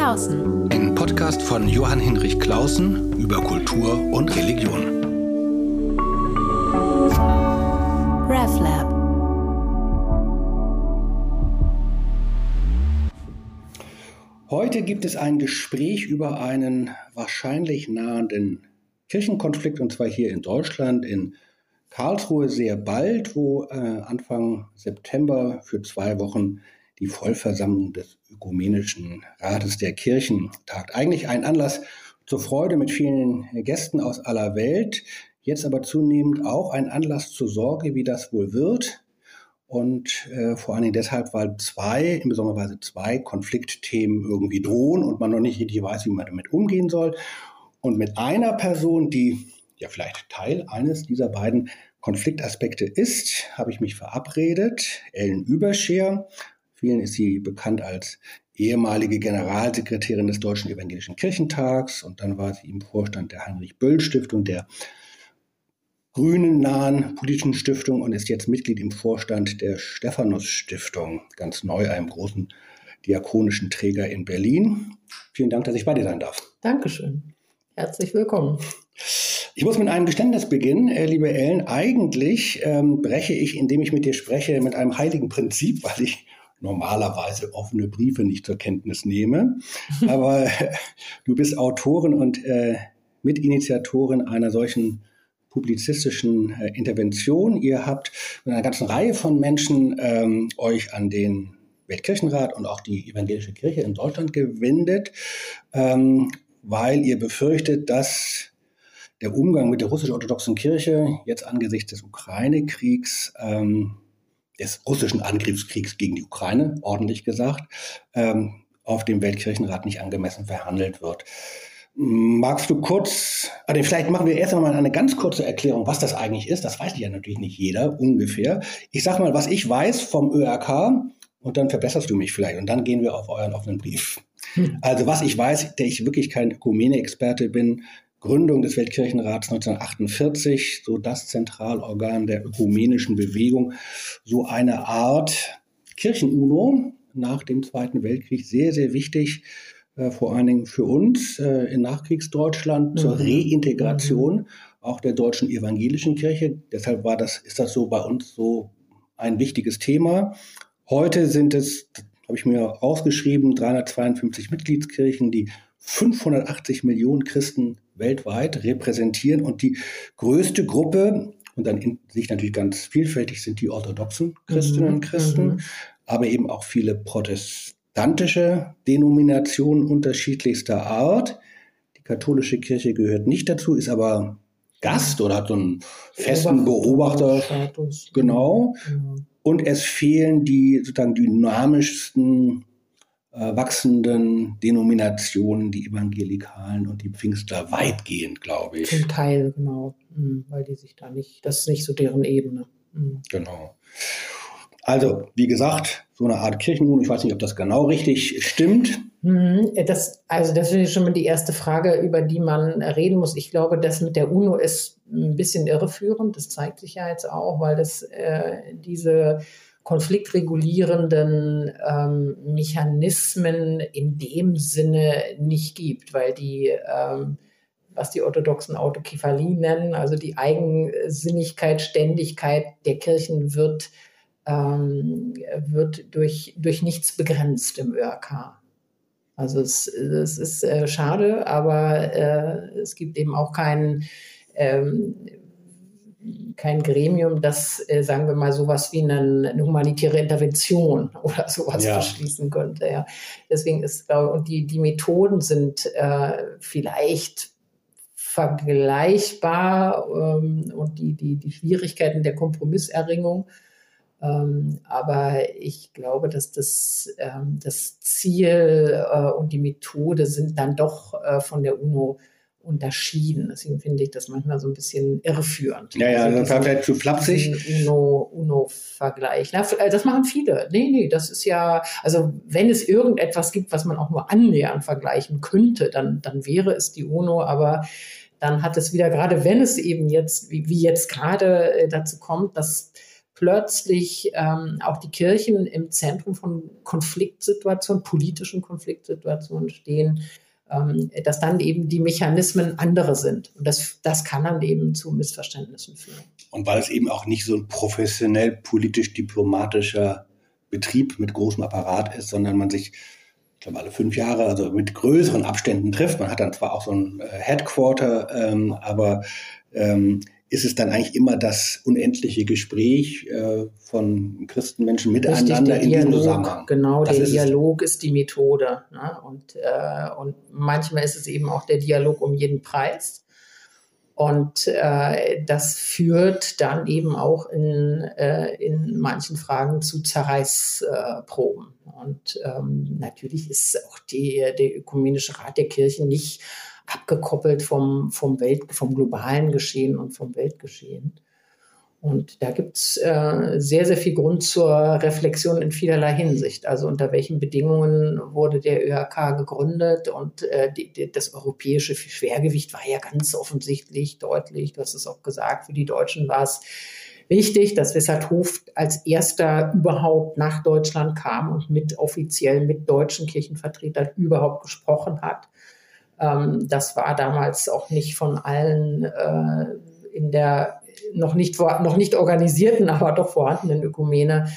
Klausen. Ein Podcast von Johann Hinrich Klausen über Kultur und Religion. RevLab. Heute gibt es ein Gespräch über einen wahrscheinlich nahenden Kirchenkonflikt, und zwar hier in Deutschland, in Karlsruhe sehr bald, wo äh, Anfang September für zwei Wochen die Vollversammlung des Ökumenischen Rates der Kirchen tagt. Eigentlich ein Anlass zur Freude mit vielen Gästen aus aller Welt, jetzt aber zunehmend auch ein Anlass zur Sorge, wie das wohl wird. Und äh, vor allen Dingen deshalb, weil zwei, in besonderer Weise zwei Konfliktthemen irgendwie drohen und man noch nicht richtig weiß, wie man damit umgehen soll. Und mit einer Person, die ja vielleicht Teil eines dieser beiden Konfliktaspekte ist, habe ich mich verabredet. Ellen Überscher, vielen ist sie bekannt als ehemalige Generalsekretärin des Deutschen Evangelischen Kirchentags und dann war sie im Vorstand der Heinrich-Böll-Stiftung, der grünen nahen politischen Stiftung und ist jetzt Mitglied im Vorstand der Stephanus Stiftung, ganz neu einem großen diakonischen Träger in Berlin. Vielen Dank, dass ich bei dir sein darf. Dankeschön. Herzlich willkommen. Ich muss mit einem Geständnis beginnen, äh, liebe Ellen. Eigentlich ähm, breche ich, indem ich mit dir spreche, mit einem heiligen Prinzip, weil ich normalerweise offene Briefe nicht zur Kenntnis nehme. Aber äh, du bist Autorin und äh, Mitinitiatorin einer solchen publizistischen äh, Intervention. Ihr habt mit einer ganzen Reihe von Menschen ähm, euch an den Weltkirchenrat und auch die evangelische Kirche in Deutschland gewendet, ähm, weil ihr befürchtet, dass der Umgang mit der russisch-orthodoxen Kirche jetzt angesichts des Ukraine-Kriegs, ähm, des russischen Angriffskriegs gegen die Ukraine, ordentlich gesagt, ähm, auf dem Weltkirchenrat nicht angemessen verhandelt wird. Magst du kurz, also vielleicht machen wir erst einmal eine ganz kurze Erklärung, was das eigentlich ist. Das weiß ja natürlich nicht jeder ungefähr. Ich sage mal, was ich weiß vom ÖRK und dann verbesserst du mich vielleicht und dann gehen wir auf euren offenen Brief. Hm. Also was ich weiß, der ich wirklich kein Ökumene-Experte bin, Gründung des Weltkirchenrats 1948, so das Zentralorgan der ökumenischen Bewegung, so eine Art Kirchenuno nach dem Zweiten Weltkrieg, sehr, sehr wichtig äh, vor allen Dingen für uns äh, in Nachkriegsdeutschland mhm. zur Reintegration mhm. auch der deutschen evangelischen Kirche. Deshalb war das, ist das so bei uns so ein wichtiges Thema. Heute sind es, habe ich mir rausgeschrieben, 352 Mitgliedskirchen, die 580 Millionen Christen weltweit repräsentieren und die größte Gruppe, und dann in sich natürlich ganz vielfältig sind die orthodoxen Christinnen und Christen, mhm. aber eben auch viele protestantische Denominationen unterschiedlichster Art. Die katholische Kirche gehört nicht dazu, ist aber Gast oder hat so einen festen Beobachter. Genau. Und es fehlen die sozusagen dynamischsten äh, wachsenden Denominationen, die Evangelikalen und die Pfingstler weitgehend, glaube ich. Zum Teil, genau, mhm, weil die sich da nicht, das ist nicht so deren Ebene. Mhm. Genau. Also, wie gesagt, so eine Art Kirchenwohnung, ich weiß nicht, ob das genau richtig stimmt. Mhm, das, also das ist schon mal die erste Frage, über die man reden muss. Ich glaube, das mit der UNO ist ein bisschen irreführend. Das zeigt sich ja jetzt auch, weil das äh, diese konfliktregulierenden ähm, Mechanismen in dem Sinne nicht gibt, weil die ähm, was die orthodoxen Autokephalie nennen, also die Eigensinnigkeit, Ständigkeit der Kirchen wird ähm, wird durch, durch nichts begrenzt im ÖRK. Also es, es ist äh, schade, aber äh, es gibt eben auch kein, ähm, kein Gremium, das, äh, sagen wir mal, sowas wie eine, eine humanitäre Intervention oder sowas ja. beschließen könnte. Ja. Deswegen ist, glaube und die, die Methoden sind äh, vielleicht vergleichbar ähm, und die, die, die Schwierigkeiten der Kompromisserringung ähm, aber ich glaube, dass das, ähm, das Ziel äh, und die Methode sind dann doch äh, von der UNO unterschieden. Deswegen finde ich das manchmal so ein bisschen irreführend. Ja, ja, also das war vielleicht zu flapsig. UNO-Vergleich. UNO äh, das machen viele. Nee, nee, das ist ja, also wenn es irgendetwas gibt, was man auch nur annähernd vergleichen könnte, dann, dann wäre es die UNO, aber dann hat es wieder, gerade wenn es eben jetzt, wie, wie jetzt gerade äh, dazu kommt, dass plötzlich ähm, auch die Kirchen im Zentrum von Konfliktsituationen, politischen Konfliktsituationen stehen, ähm, dass dann eben die Mechanismen andere sind. Und das, das kann dann eben zu Missverständnissen führen. Und weil es eben auch nicht so ein professionell politisch-diplomatischer Betrieb mit großem Apparat ist, sondern man sich ich glaube, alle fünf Jahre, also mit größeren Abständen trifft. Man hat dann zwar auch so ein äh, Headquarter, ähm, aber ähm, ist es dann eigentlich immer das unendliche Gespräch äh, von Christenmenschen miteinander Richtig, in diesem Zusammenhang. Genau, das der ist Dialog ist die Methode. Ne? Und, äh, und manchmal ist es eben auch der Dialog um jeden Preis. Und äh, das führt dann eben auch in, äh, in manchen Fragen zu Zerreißproben. Und ähm, natürlich ist auch die, der Ökumenische Rat der Kirchen nicht abgekoppelt vom, vom, Welt, vom globalen Geschehen und vom Weltgeschehen. Und da gibt es äh, sehr, sehr viel Grund zur Reflexion in vielerlei Hinsicht. Also unter welchen Bedingungen wurde der ÖHK gegründet und äh, die, die, das europäische Schwergewicht war ja ganz offensichtlich deutlich. Du hast es auch gesagt, für die Deutschen war es wichtig, dass Wessert Hof als erster überhaupt nach Deutschland kam und mit offiziell mit deutschen Kirchenvertretern überhaupt gesprochen hat. Ähm, das war damals auch nicht von allen äh, in der noch nicht, noch nicht organisierten, aber doch vorhandenen Ökumene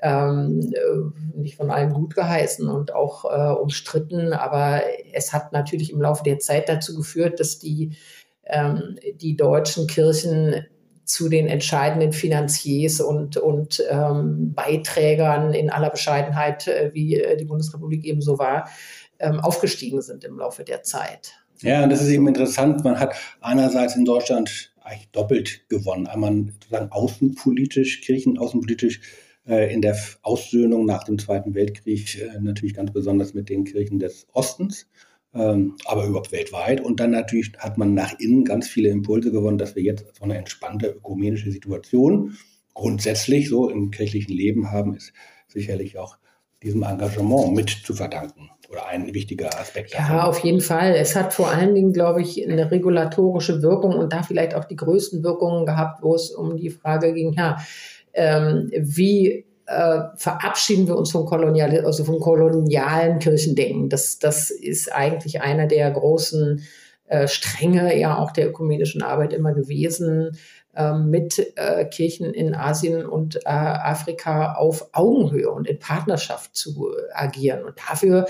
ähm, äh, nicht von allen gut geheißen und auch äh, umstritten. Aber es hat natürlich im Laufe der Zeit dazu geführt, dass die, ähm, die deutschen Kirchen zu den entscheidenden Finanziers und, und ähm, Beiträgern in aller Bescheidenheit, äh, wie äh, die Bundesrepublik eben so war, ähm, aufgestiegen sind im Laufe der Zeit. Ja, und das ist eben interessant. Man hat einerseits in Deutschland eigentlich doppelt gewonnen. Einmal sozusagen außenpolitisch, kirchenaußenpolitisch äh, in der Aussöhnung nach dem Zweiten Weltkrieg äh, natürlich ganz besonders mit den Kirchen des Ostens, aber überhaupt weltweit. Und dann natürlich hat man nach innen ganz viele Impulse gewonnen, dass wir jetzt so eine entspannte ökumenische Situation grundsätzlich so im kirchlichen Leben haben, ist sicherlich auch diesem Engagement mit zu verdanken oder ein wichtiger Aspekt. Ja, davon. auf jeden Fall. Es hat vor allen Dingen, glaube ich, eine regulatorische Wirkung und da vielleicht auch die größten Wirkungen gehabt, wo es um die Frage ging, ja, ähm, wie äh, verabschieden wir uns vom, Kolonial, also vom kolonialen Kirchendenken. Das, das ist eigentlich einer der großen äh, Stränge ja auch der ökumenischen Arbeit immer gewesen. Ähm, mit äh, Kirchen in Asien und äh, Afrika auf Augenhöhe und in Partnerschaft zu agieren. Und dafür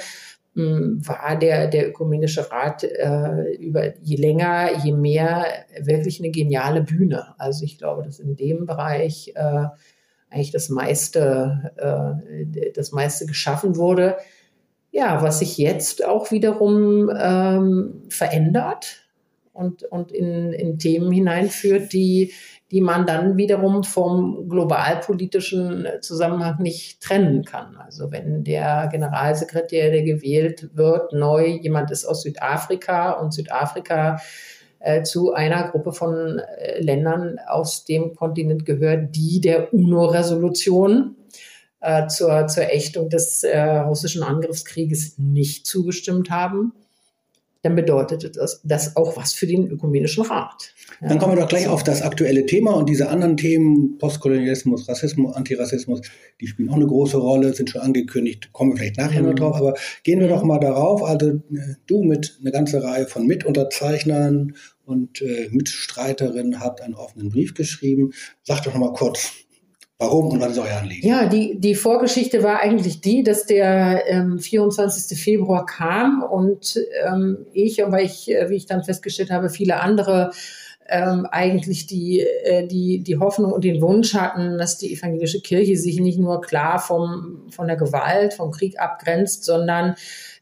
hm, war der, der Ökumenische Rat äh, über je länger, je mehr wirklich eine geniale Bühne. Also ich glaube, dass in dem Bereich äh, eigentlich das meiste, äh, das meiste geschaffen wurde. Ja, was sich jetzt auch wiederum ähm, verändert und, und in, in Themen hineinführt, die, die man dann wiederum vom globalpolitischen Zusammenhang nicht trennen kann. Also wenn der Generalsekretär, der gewählt wird, neu jemand ist aus Südafrika und Südafrika äh, zu einer Gruppe von äh, Ländern aus dem Kontinent gehört, die der UNO-Resolution äh, zur, zur Ächtung des äh, russischen Angriffskrieges nicht zugestimmt haben, dann bedeutet das, das auch was für den Ökumenischen Rat. Ja. Dann kommen wir doch gleich auf das aktuelle Thema und diese anderen Themen, Postkolonialismus, Rassismus, Antirassismus, die spielen auch eine große Rolle, sind schon angekündigt, kommen wir vielleicht nachher mhm. noch drauf, aber gehen wir doch mal darauf. Also äh, du mit einer ganzen Reihe von Mitunterzeichnern und äh, Mitstreiterinnen habt einen offenen Brief geschrieben. Sag doch noch mal kurz, Warum und was ist euer Anliegen? Ja, die, die Vorgeschichte war eigentlich die, dass der ähm, 24. Februar kam und ähm, ich, aber ich, äh, wie ich dann festgestellt habe, viele andere ähm, eigentlich die, äh, die, die Hoffnung und den Wunsch hatten, dass die evangelische Kirche sich nicht nur klar vom, von der Gewalt, vom Krieg abgrenzt, sondern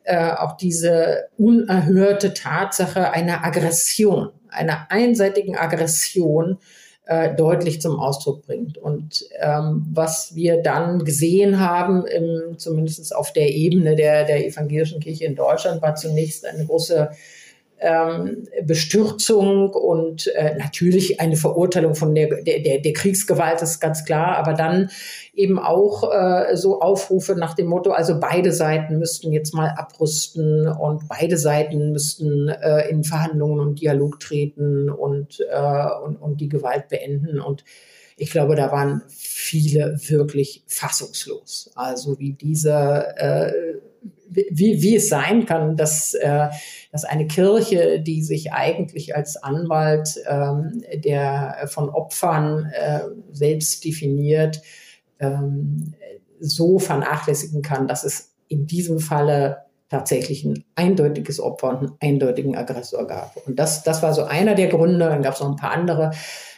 äh, auch diese unerhörte Tatsache einer Aggression, einer einseitigen Aggression äh, deutlich zum Ausdruck bringt. Und ähm, was wir dann gesehen haben, im, zumindest auf der Ebene der, der evangelischen Kirche in Deutschland, war zunächst eine große ähm, Bestürzung und äh, natürlich eine Verurteilung von der, der, der Kriegsgewalt, ist ganz klar, aber dann eben auch äh, so Aufrufe nach dem Motto, also beide Seiten müssten jetzt mal abrüsten und beide Seiten müssten äh, in Verhandlungen und Dialog treten und, äh, und, und die Gewalt beenden. Und ich glaube, da waren viele wirklich fassungslos. Also wie dieser äh, wie, wie es sein kann, dass, äh, dass eine Kirche, die sich eigentlich als Anwalt ähm, der von Opfern äh, selbst definiert, ähm, so vernachlässigen kann, dass es in diesem Falle tatsächlich ein eindeutiges Opfer und einen eindeutigen Aggressor gab. Und das, das war so einer der Gründe. Dann gab es noch ein paar andere,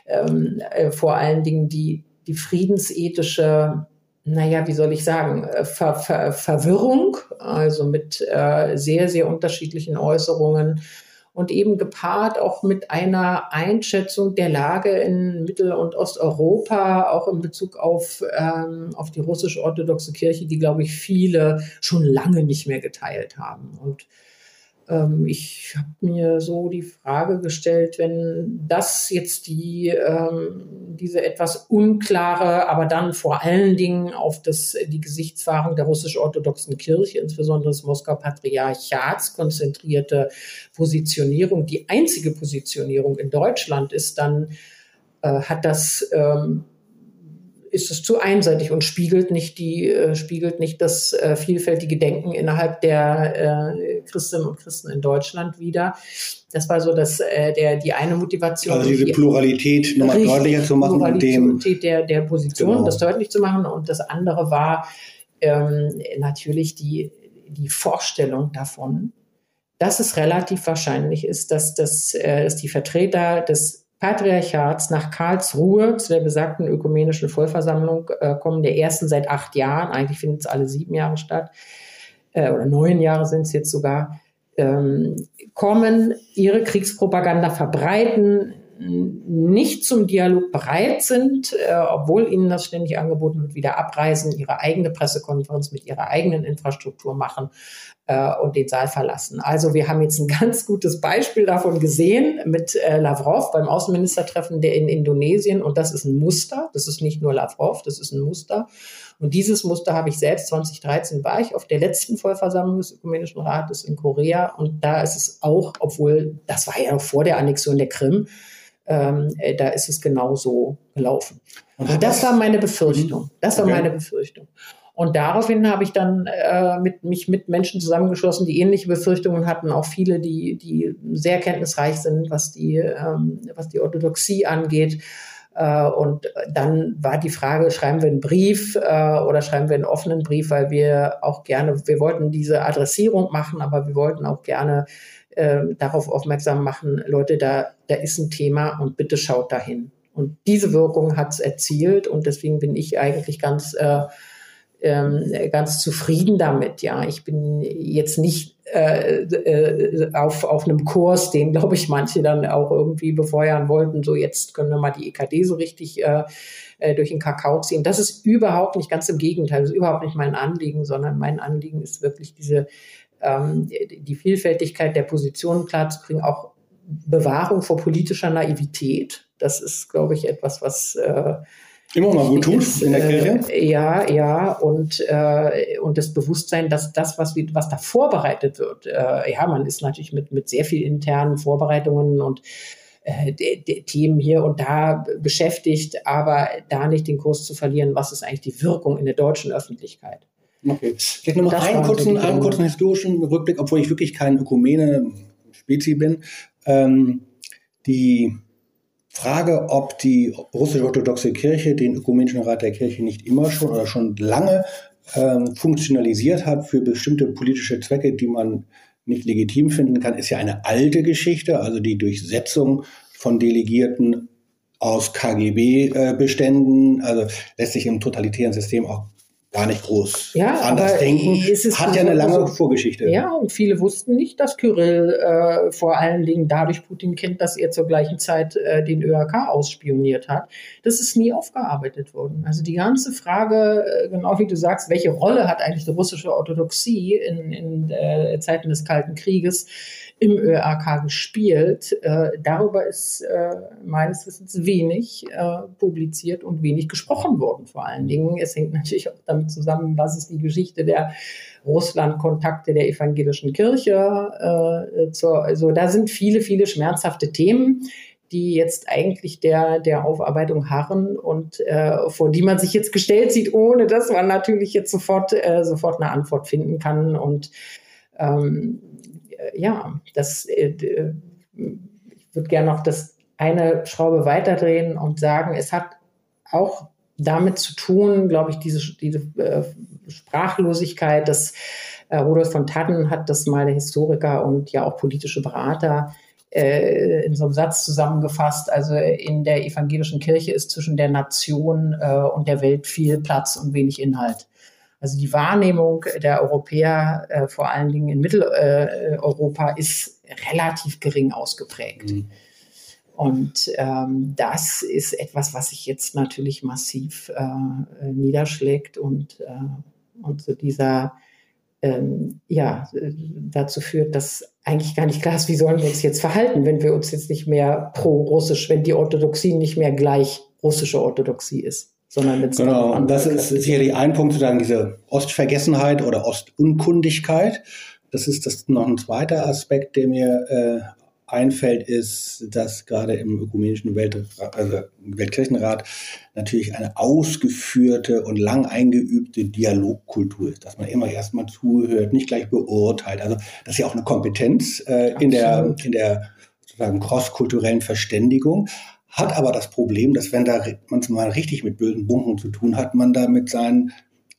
ähm, äh, vor allen Dingen die, die friedensethische naja, wie soll ich sagen, äh, Ver Ver Verwirrung, also mit äh, sehr, sehr unterschiedlichen Äußerungen und eben gepaart auch mit einer Einschätzung der Lage in Mittel- und Osteuropa, auch in Bezug auf, ähm, auf die russisch-orthodoxe Kirche, die, glaube ich, viele schon lange nicht mehr geteilt haben. Und ähm, ich habe mir so die Frage gestellt, wenn das jetzt die, ähm, diese etwas unklare, aber dann vor allen Dingen auf das, die Gesichtswahrung der russisch-orthodoxen Kirche, insbesondere des Moskauer Patriarchats konzentrierte Positionierung, die einzige Positionierung in Deutschland ist, dann äh, hat das ähm, ist es zu einseitig und spiegelt nicht die äh, spiegelt nicht das äh, vielfältige Denken innerhalb der äh, Christinnen und Christen in Deutschland wieder. Das war so dass äh, der die eine Motivation. Also diese Pluralität nochmal deutlicher zu machen, Pluralität der der Position, genau. das deutlich zu machen und das andere war ähm, natürlich die die Vorstellung davon, dass es relativ wahrscheinlich ist, dass, das, äh, dass die Vertreter des Patriarchats nach Karlsruhe zu der besagten ökumenischen Vollversammlung äh, kommen, der ersten seit acht Jahren, eigentlich findet es alle sieben Jahre statt, äh, oder neun Jahre sind es jetzt sogar, ähm, kommen, ihre Kriegspropaganda verbreiten, nicht zum Dialog bereit sind, äh, obwohl ihnen das ständig angeboten wird, wieder abreisen, ihre eigene Pressekonferenz mit ihrer eigenen Infrastruktur machen äh, und den Saal verlassen. Also wir haben jetzt ein ganz gutes Beispiel davon gesehen mit äh, Lavrov beim Außenministertreffen der in Indonesien und das ist ein Muster. Das ist nicht nur Lavrov, das ist ein Muster. Und dieses Muster habe ich selbst 2013 war ich auf der letzten Vollversammlung des Ökumenischen Rates in Korea und da ist es auch, obwohl das war ja noch vor der Annexion der Krim, ähm, äh, da ist es genauso gelaufen. Und das war meine Befürchtung. Das war okay. meine Befürchtung. Und daraufhin habe ich dann äh, mit, mich mit Menschen zusammengeschlossen, die ähnliche Befürchtungen hatten, auch viele, die, die sehr kenntnisreich sind, was die, ähm, was die Orthodoxie angeht. Äh, und dann war die Frage, schreiben wir einen Brief äh, oder schreiben wir einen offenen Brief, weil wir auch gerne, wir wollten diese Adressierung machen, aber wir wollten auch gerne äh, darauf aufmerksam machen, Leute, da, da ist ein Thema und bitte schaut dahin. Und diese Wirkung hat es erzielt und deswegen bin ich eigentlich ganz, äh, ähm, ganz zufrieden damit. Ja, ich bin jetzt nicht äh, äh, auf, auf einem Kurs, den, glaube ich, manche dann auch irgendwie befeuern wollten. So, jetzt können wir mal die EKD so richtig äh, äh, durch den Kakao ziehen. Das ist überhaupt nicht, ganz im Gegenteil, das ist überhaupt nicht mein Anliegen, sondern mein Anliegen ist wirklich diese ähm, die Vielfältigkeit der Positionen klarzukriegen, auch Bewahrung vor politischer Naivität. Das ist, glaube ich, etwas, was äh, immer mal gut tut in der Kirche. Äh, ja, ja, und, äh, und das Bewusstsein, dass das, was, was da vorbereitet wird, äh, ja, man ist natürlich mit, mit sehr viel internen Vorbereitungen und äh, de, de Themen hier und da beschäftigt, aber da nicht den Kurs zu verlieren, was ist eigentlich die Wirkung in der deutschen Öffentlichkeit. Okay. Vielleicht noch mal einen kurzen, einen kurzen historischen Rückblick, obwohl ich wirklich kein Ökumene-Spezi bin. Ähm, die Frage, ob die russisch-orthodoxe Kirche den Ökumenischen Rat der Kirche nicht immer schon oder schon lange ähm, funktionalisiert hat für bestimmte politische Zwecke, die man nicht legitim finden kann, ist ja eine alte Geschichte, also die Durchsetzung von Delegierten aus KGB-Beständen, äh, also lässt sich im totalitären System auch gar nicht groß ja, anders denken. Hat ja eine lange so, Vorgeschichte. Ja, und viele wussten nicht, dass Kyrill äh, vor allen Dingen dadurch Putin kennt, dass er zur gleichen Zeit äh, den ÖRK ausspioniert hat. Das ist nie aufgearbeitet worden. Also die ganze Frage, äh, genau wie du sagst, welche Rolle hat eigentlich die russische Orthodoxie in, in äh, Zeiten des Kalten Krieges? Im ÖRK gespielt. Äh, darüber ist äh, meines Wissens wenig äh, publiziert und wenig gesprochen worden vor allen Dingen. Es hängt natürlich auch damit zusammen, was ist die Geschichte der Russland-Kontakte der evangelischen Kirche. Äh, zur, also da sind viele, viele schmerzhafte Themen, die jetzt eigentlich der, der Aufarbeitung harren und äh, vor die man sich jetzt gestellt sieht, ohne dass man natürlich jetzt sofort, äh, sofort eine Antwort finden kann. Und ähm, äh, ja, das, äh, ich würde gerne noch das eine Schraube weiterdrehen und sagen, es hat auch damit zu tun, glaube ich, diese, diese äh, Sprachlosigkeit, dass äh, Rudolf von Tatten hat das mal der Historiker und ja auch politische Berater äh, in so einem Satz zusammengefasst. Also in der evangelischen Kirche ist zwischen der Nation äh, und der Welt viel Platz und wenig Inhalt. Also die Wahrnehmung der Europäer, äh, vor allen Dingen in Mitteleuropa, ist relativ gering ausgeprägt. Mhm. Und ähm, das ist etwas, was sich jetzt natürlich massiv äh, niederschlägt und, äh, und so dieser ähm, ja, dazu führt, dass eigentlich gar nicht klar ist, wie sollen wir uns jetzt verhalten, wenn wir uns jetzt nicht mehr pro-russisch, wenn die Orthodoxie nicht mehr gleich russische Orthodoxie ist. Sondern mit genau, und das ist sicherlich ein Punkt, sozusagen diese Ostvergessenheit oder Ostunkundigkeit. Das ist das noch ein zweiter Aspekt, der mir äh, einfällt, ist, dass gerade im ökumenischen Welt, also Weltkirchenrat natürlich eine ausgeführte und lang eingeübte Dialogkultur ist, dass man immer erstmal zuhört, nicht gleich beurteilt. Also das ist ja auch eine Kompetenz äh, in der in der sozusagen crosskulturellen Verständigung. Hat aber das Problem, dass wenn da man es mal richtig mit bösen Bunken zu tun hat, man da mit seinen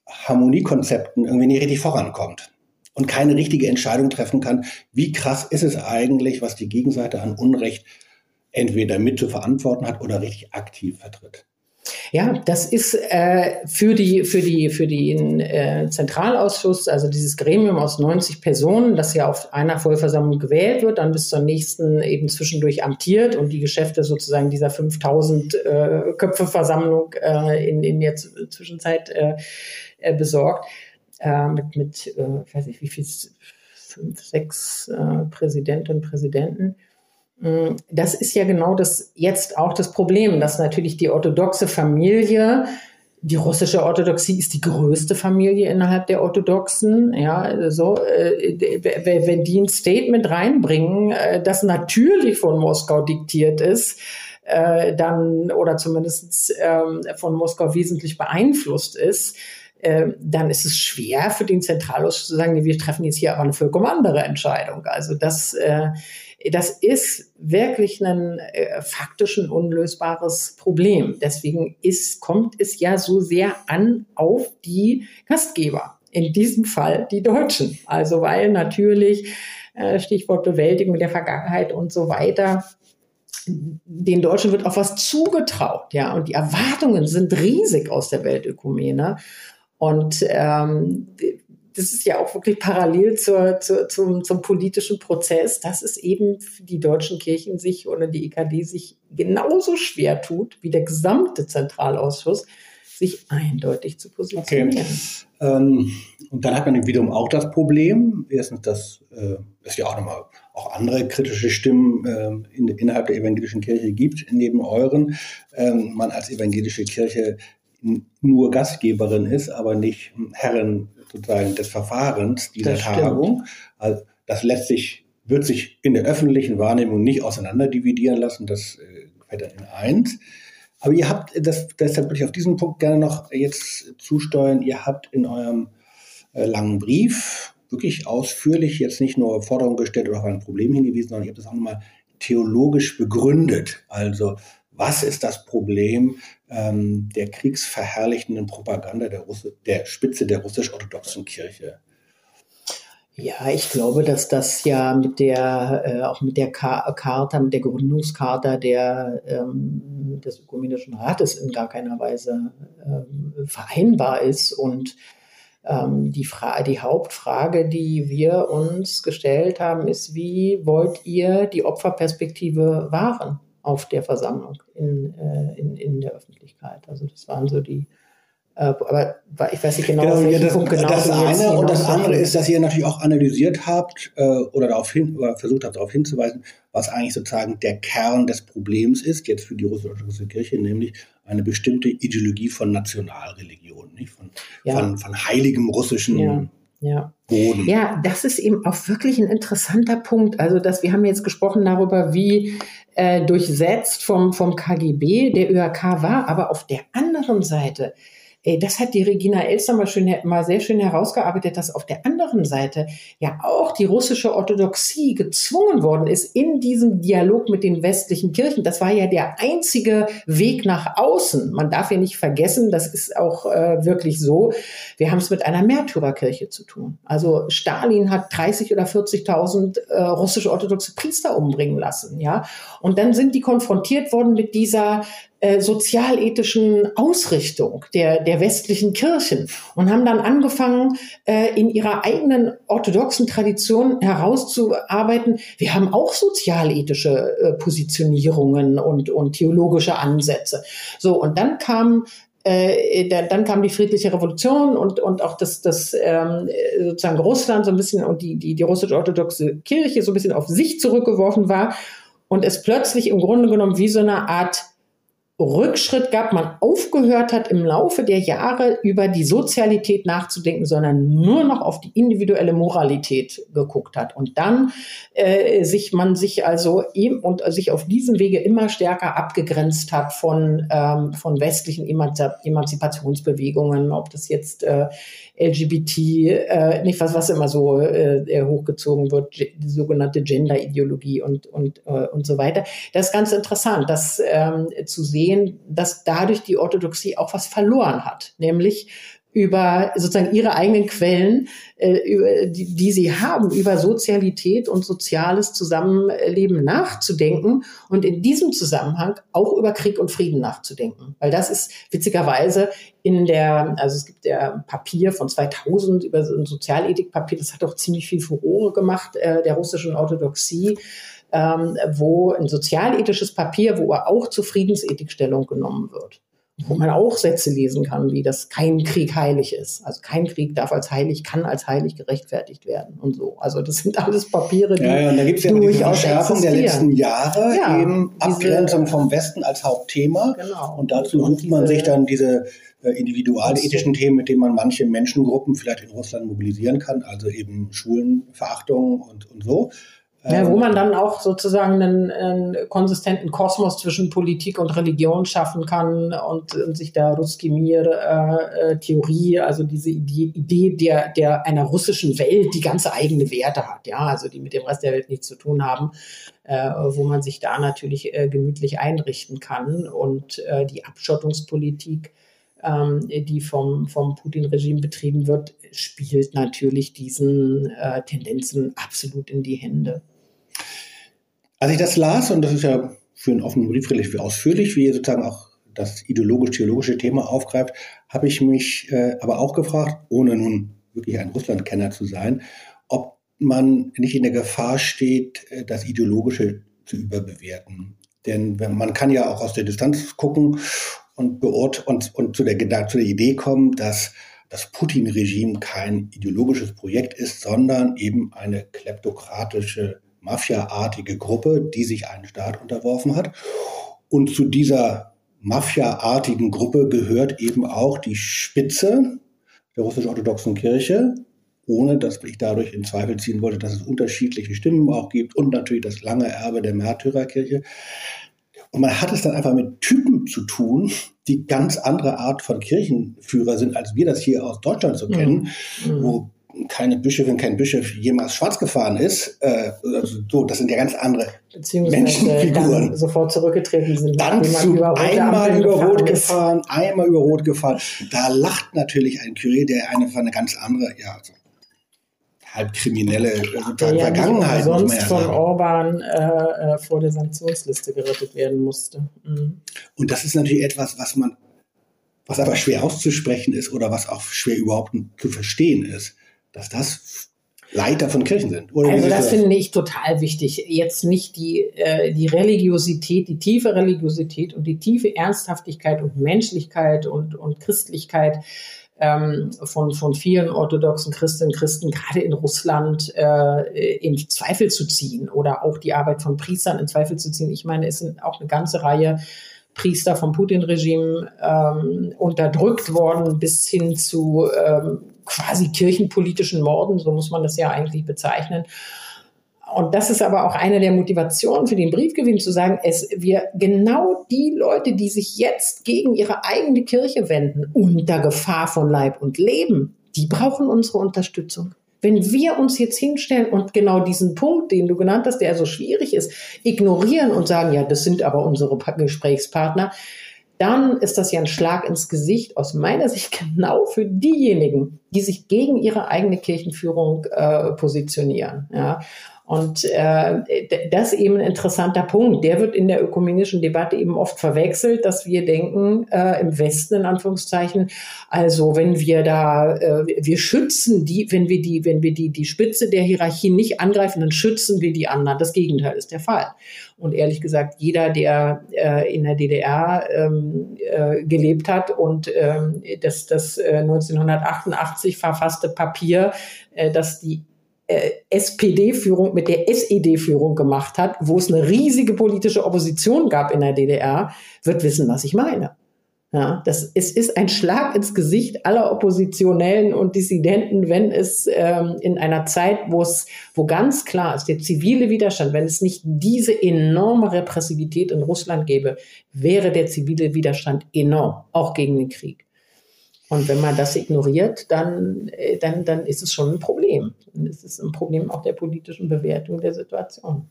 Harmoniekonzepten irgendwie nicht richtig vorankommt und keine richtige Entscheidung treffen kann, wie krass ist es eigentlich, was die Gegenseite an Unrecht entweder mit zu verantworten hat oder richtig aktiv vertritt. Ja, das ist äh, für die für die für den äh, Zentralausschuss, also dieses Gremium aus 90 Personen, das ja auf einer Vollversammlung gewählt wird, dann bis zur nächsten eben zwischendurch amtiert und die Geschäfte sozusagen dieser 5000 äh, Köpfe Versammlung äh, in in der Zwischenzeit äh, äh, besorgt äh, mit, mit äh, ich weiß nicht, wie viel, fünf, sechs äh, Präsidentinnen und Präsidenten. Mm, das ist ja genau das jetzt auch das Problem, dass natürlich die orthodoxe Familie, die russische Orthodoxie ist die größte Familie innerhalb der Orthodoxen. Ja, so, äh, wenn die ein Statement reinbringen, äh, das natürlich von Moskau diktiert ist, äh, dann oder zumindest ähm, von Moskau wesentlich beeinflusst ist, dann ist es schwer für den Zentralausschuss zu sagen, wir treffen jetzt hier aber eine vollkommen andere Entscheidung. Also das, das ist wirklich ein äh, faktisch ein unlösbares Problem. Deswegen ist, kommt es ja so sehr an auf die Gastgeber. In diesem Fall die Deutschen. Also weil natürlich äh, Stichwort Bewältigung der Vergangenheit und so weiter den Deutschen wird auch was zugetraut, ja, und die Erwartungen sind riesig aus der Weltökumene. Und ähm, das ist ja auch wirklich parallel zur, zur, zum, zum politischen Prozess, dass es eben die deutschen Kirchen sich oder die EKD sich genauso schwer tut wie der gesamte Zentralausschuss, sich eindeutig zu positionieren. Okay. Ähm, und dann hat man wiederum auch das Problem, erstens, dass äh, es ja auch nochmal auch andere kritische Stimmen äh, in, innerhalb der evangelischen Kirche gibt, neben euren. Ähm, man als evangelische Kirche nur Gastgeberin ist, aber nicht Herrin sozusagen des Verfahrens dieser das Tagung. Also das lässt sich, wird sich in der öffentlichen Wahrnehmung nicht auseinanderdividieren lassen. Das äh, fällt dann in eins. Aber ihr habt, das, deshalb würde ich auf diesen Punkt gerne noch jetzt zusteuern. Ihr habt in eurem äh, langen Brief wirklich ausführlich jetzt nicht nur Forderungen gestellt oder auf ein Problem hingewiesen, sondern ihr habt das auch nochmal theologisch begründet. Also was ist das Problem ähm, der kriegsverherrlichenden Propaganda der, Russe, der Spitze der russisch-orthodoxen Kirche? Ja, ich glaube, dass das ja mit der, äh, auch mit der Ka Charta, mit der Gründungscharta der, ähm, des Ökumenischen Rates in gar keiner Weise ähm, vereinbar ist. Und ähm, die, die Hauptfrage, die wir uns gestellt haben, ist, wie wollt ihr die Opferperspektive wahren? Auf der Versammlung in, äh, in, in der Öffentlichkeit. Also das waren so die, äh, aber ich weiß nicht genau, genau, ja, das, genau das eine und das andere ist, dass ihr natürlich auch analysiert habt äh, oder darauf hin oder versucht habt darauf hinzuweisen, was eigentlich sozusagen der Kern des Problems ist jetzt für die russische Kirche, nämlich eine bestimmte Ideologie von Nationalreligion, nicht von, ja. von, von heiligem russischen ja Ja. Boden. Ja, das ist eben auch wirklich ein interessanter Punkt. Also, dass wir haben jetzt gesprochen darüber, wie äh, durchsetzt vom, vom KGB der ÖRK war, aber auf der anderen Seite das hat die Regina Elster mal, schön, mal sehr schön herausgearbeitet, dass auf der anderen Seite ja auch die russische Orthodoxie gezwungen worden ist in diesem Dialog mit den westlichen Kirchen. Das war ja der einzige Weg nach außen. Man darf ja nicht vergessen, das ist auch äh, wirklich so. Wir haben es mit einer Märtyrerkirche zu tun. Also Stalin hat 30 oder 40.000 äh, russische orthodoxe Priester umbringen lassen, ja. Und dann sind die konfrontiert worden mit dieser äh, sozialethischen Ausrichtung der, der westlichen Kirchen und haben dann angefangen, äh, in ihrer eigenen orthodoxen Tradition herauszuarbeiten. Wir haben auch sozialethische äh, Positionierungen und, und theologische Ansätze. So, und dann kam äh, dann kam die friedliche Revolution und, und auch das, das ähm, sozusagen Russland so ein bisschen und die, die, die russische orthodoxe Kirche so ein bisschen auf sich zurückgeworfen war und es plötzlich im Grunde genommen wie so eine Art Rückschritt gab, man aufgehört hat, im Laufe der Jahre über die Sozialität nachzudenken, sondern nur noch auf die individuelle Moralität geguckt hat. Und dann äh, sich man sich also eben und sich auf diesem Wege immer stärker abgegrenzt hat von, ähm, von westlichen Emanzipationsbewegungen, ob das jetzt äh, LGBT, äh, nicht was, was immer so äh, hochgezogen wird, die sogenannte Gender-Ideologie und, und, äh, und so weiter. Das ist ganz interessant, das ähm, zu sehen, dass dadurch die Orthodoxie auch was verloren hat, nämlich über sozusagen ihre eigenen Quellen, äh, über, die, die sie haben, über Sozialität und soziales Zusammenleben nachzudenken und in diesem Zusammenhang auch über Krieg und Frieden nachzudenken. Weil das ist witzigerweise in der, also es gibt ja Papier von 2000 über so ein Sozialethikpapier, das hat auch ziemlich viel Furore gemacht, äh, der russischen Orthodoxie, ähm, wo ein sozialethisches Papier, wo auch zur Friedensethik Stellung genommen wird wo man auch Sätze lesen kann, wie das kein Krieg heilig ist. Also kein Krieg darf als heilig, kann als heilig gerechtfertigt werden und so. Also das sind alles Papiere, die ja, ja, und da gibt es ja diese Verschärfung der letzten Jahre, ja, eben Abgrenzung vom Westen als Hauptthema. Genau. Und dazu sucht man sich dann diese äh, individualethischen Themen, mit denen man manche Menschengruppen vielleicht in Russland mobilisieren kann, also eben Schulenverachtung und, und so. Ja, wo ähm, man dann auch sozusagen einen, einen, konsistenten Kosmos zwischen Politik und Religion schaffen kann und, und sich der Ruskimir-Theorie, äh, also diese Idee, Idee der, der einer russischen Welt, die ganze eigene Werte hat, ja, also die mit dem Rest der Welt nichts zu tun haben, äh, wo man sich da natürlich äh, gemütlich einrichten kann und äh, die Abschottungspolitik ähm, die vom, vom Putin-Regime betrieben wird, spielt natürlich diesen äh, Tendenzen absolut in die Hände. Als ich das las, und das ist ja für einen offenen Brief relativ ausführlich, wie ihr sozusagen auch das ideologisch-theologische Thema aufgreift, habe ich mich äh, aber auch gefragt, ohne nun wirklich ein Russlandkenner zu sein, ob man nicht in der Gefahr steht, äh, das Ideologische zu überbewerten. Denn man kann ja auch aus der Distanz gucken und, beurt und, und zu, der, zu der Idee kommen, dass das Putin-Regime kein ideologisches Projekt ist, sondern eben eine kleptokratische, mafiaartige Gruppe, die sich einen Staat unterworfen hat. Und zu dieser mafiaartigen Gruppe gehört eben auch die Spitze der russisch-orthodoxen Kirche, ohne dass ich dadurch in Zweifel ziehen wollte, dass es unterschiedliche Stimmen auch gibt und natürlich das lange Erbe der Märtyrerkirche. Und man hat es dann einfach mit Typen zu tun, die ganz andere Art von Kirchenführer sind, als wir das hier aus Deutschland so kennen, mhm. wo keine Bischöfin, kein Bischof jemals schwarz gefahren ist. Äh, also so, das sind ja ganz andere Menschenfiguren. sofort zurückgetreten sind. Dann zu über einmal über Rot gefahren, einmal über Rot gefahren. Da lacht natürlich ein Kyrill, der eine, eine ganz andere, ja, also halbkriminelle sozusagen ja Vergangenheit. Sonst ja von sagen. Orban äh, äh, vor der Sanktionsliste gerettet werden musste. Mhm. Und das ist natürlich etwas, was man, was aber schwer auszusprechen ist oder was auch schwer überhaupt zu verstehen ist, dass das Leiter von Kirchen sind. Oder also das, das finde ich total wichtig. Jetzt nicht die, äh, die Religiosität, die tiefe Religiosität und die tiefe Ernsthaftigkeit und Menschlichkeit und, und Christlichkeit ähm, von, von vielen orthodoxen Christinnen Christen, gerade in Russland, äh, in Zweifel zu ziehen oder auch die Arbeit von Priestern in Zweifel zu ziehen. Ich meine, es sind auch eine ganze Reihe Priester vom Putin-Regime ähm, unterdrückt worden, bis hin zu ähm, quasi kirchenpolitischen Morden, so muss man das ja eigentlich bezeichnen. Und das ist aber auch eine der Motivationen für den Briefgewinn, zu sagen, es, wir genau die Leute, die sich jetzt gegen ihre eigene Kirche wenden, unter Gefahr von Leib und Leben, die brauchen unsere Unterstützung. Wenn wir uns jetzt hinstellen und genau diesen Punkt, den du genannt hast, der so schwierig ist, ignorieren und sagen, ja, das sind aber unsere Gesprächspartner, dann ist das ja ein Schlag ins Gesicht aus meiner Sicht genau für diejenigen, die sich gegen ihre eigene Kirchenführung äh, positionieren. Ja. Und äh, das eben ein interessanter Punkt. Der wird in der ökumenischen Debatte eben oft verwechselt, dass wir denken, äh, im Westen in Anführungszeichen, also wenn wir da, äh, wir schützen die, wenn wir die, wenn wir die, die Spitze der Hierarchie nicht angreifen, dann schützen wir die anderen. Das Gegenteil ist der Fall. Und ehrlich gesagt, jeder, der äh, in der DDR ähm, äh, gelebt hat und ähm, das, das äh, 1988 verfasste Papier, äh, dass die SPD-Führung mit der SED-Führung gemacht hat, wo es eine riesige politische Opposition gab in der DDR, wird wissen, was ich meine. Ja, das, es ist ein Schlag ins Gesicht aller Oppositionellen und Dissidenten, wenn es ähm, in einer Zeit, wo es, wo ganz klar ist, der zivile Widerstand, wenn es nicht diese enorme Repressivität in Russland gäbe, wäre der zivile Widerstand enorm, auch gegen den Krieg. Und wenn man das ignoriert, dann, äh, dann, dann ist es schon ein Problem. Es ist ein Problem auch der politischen Bewertung der Situation.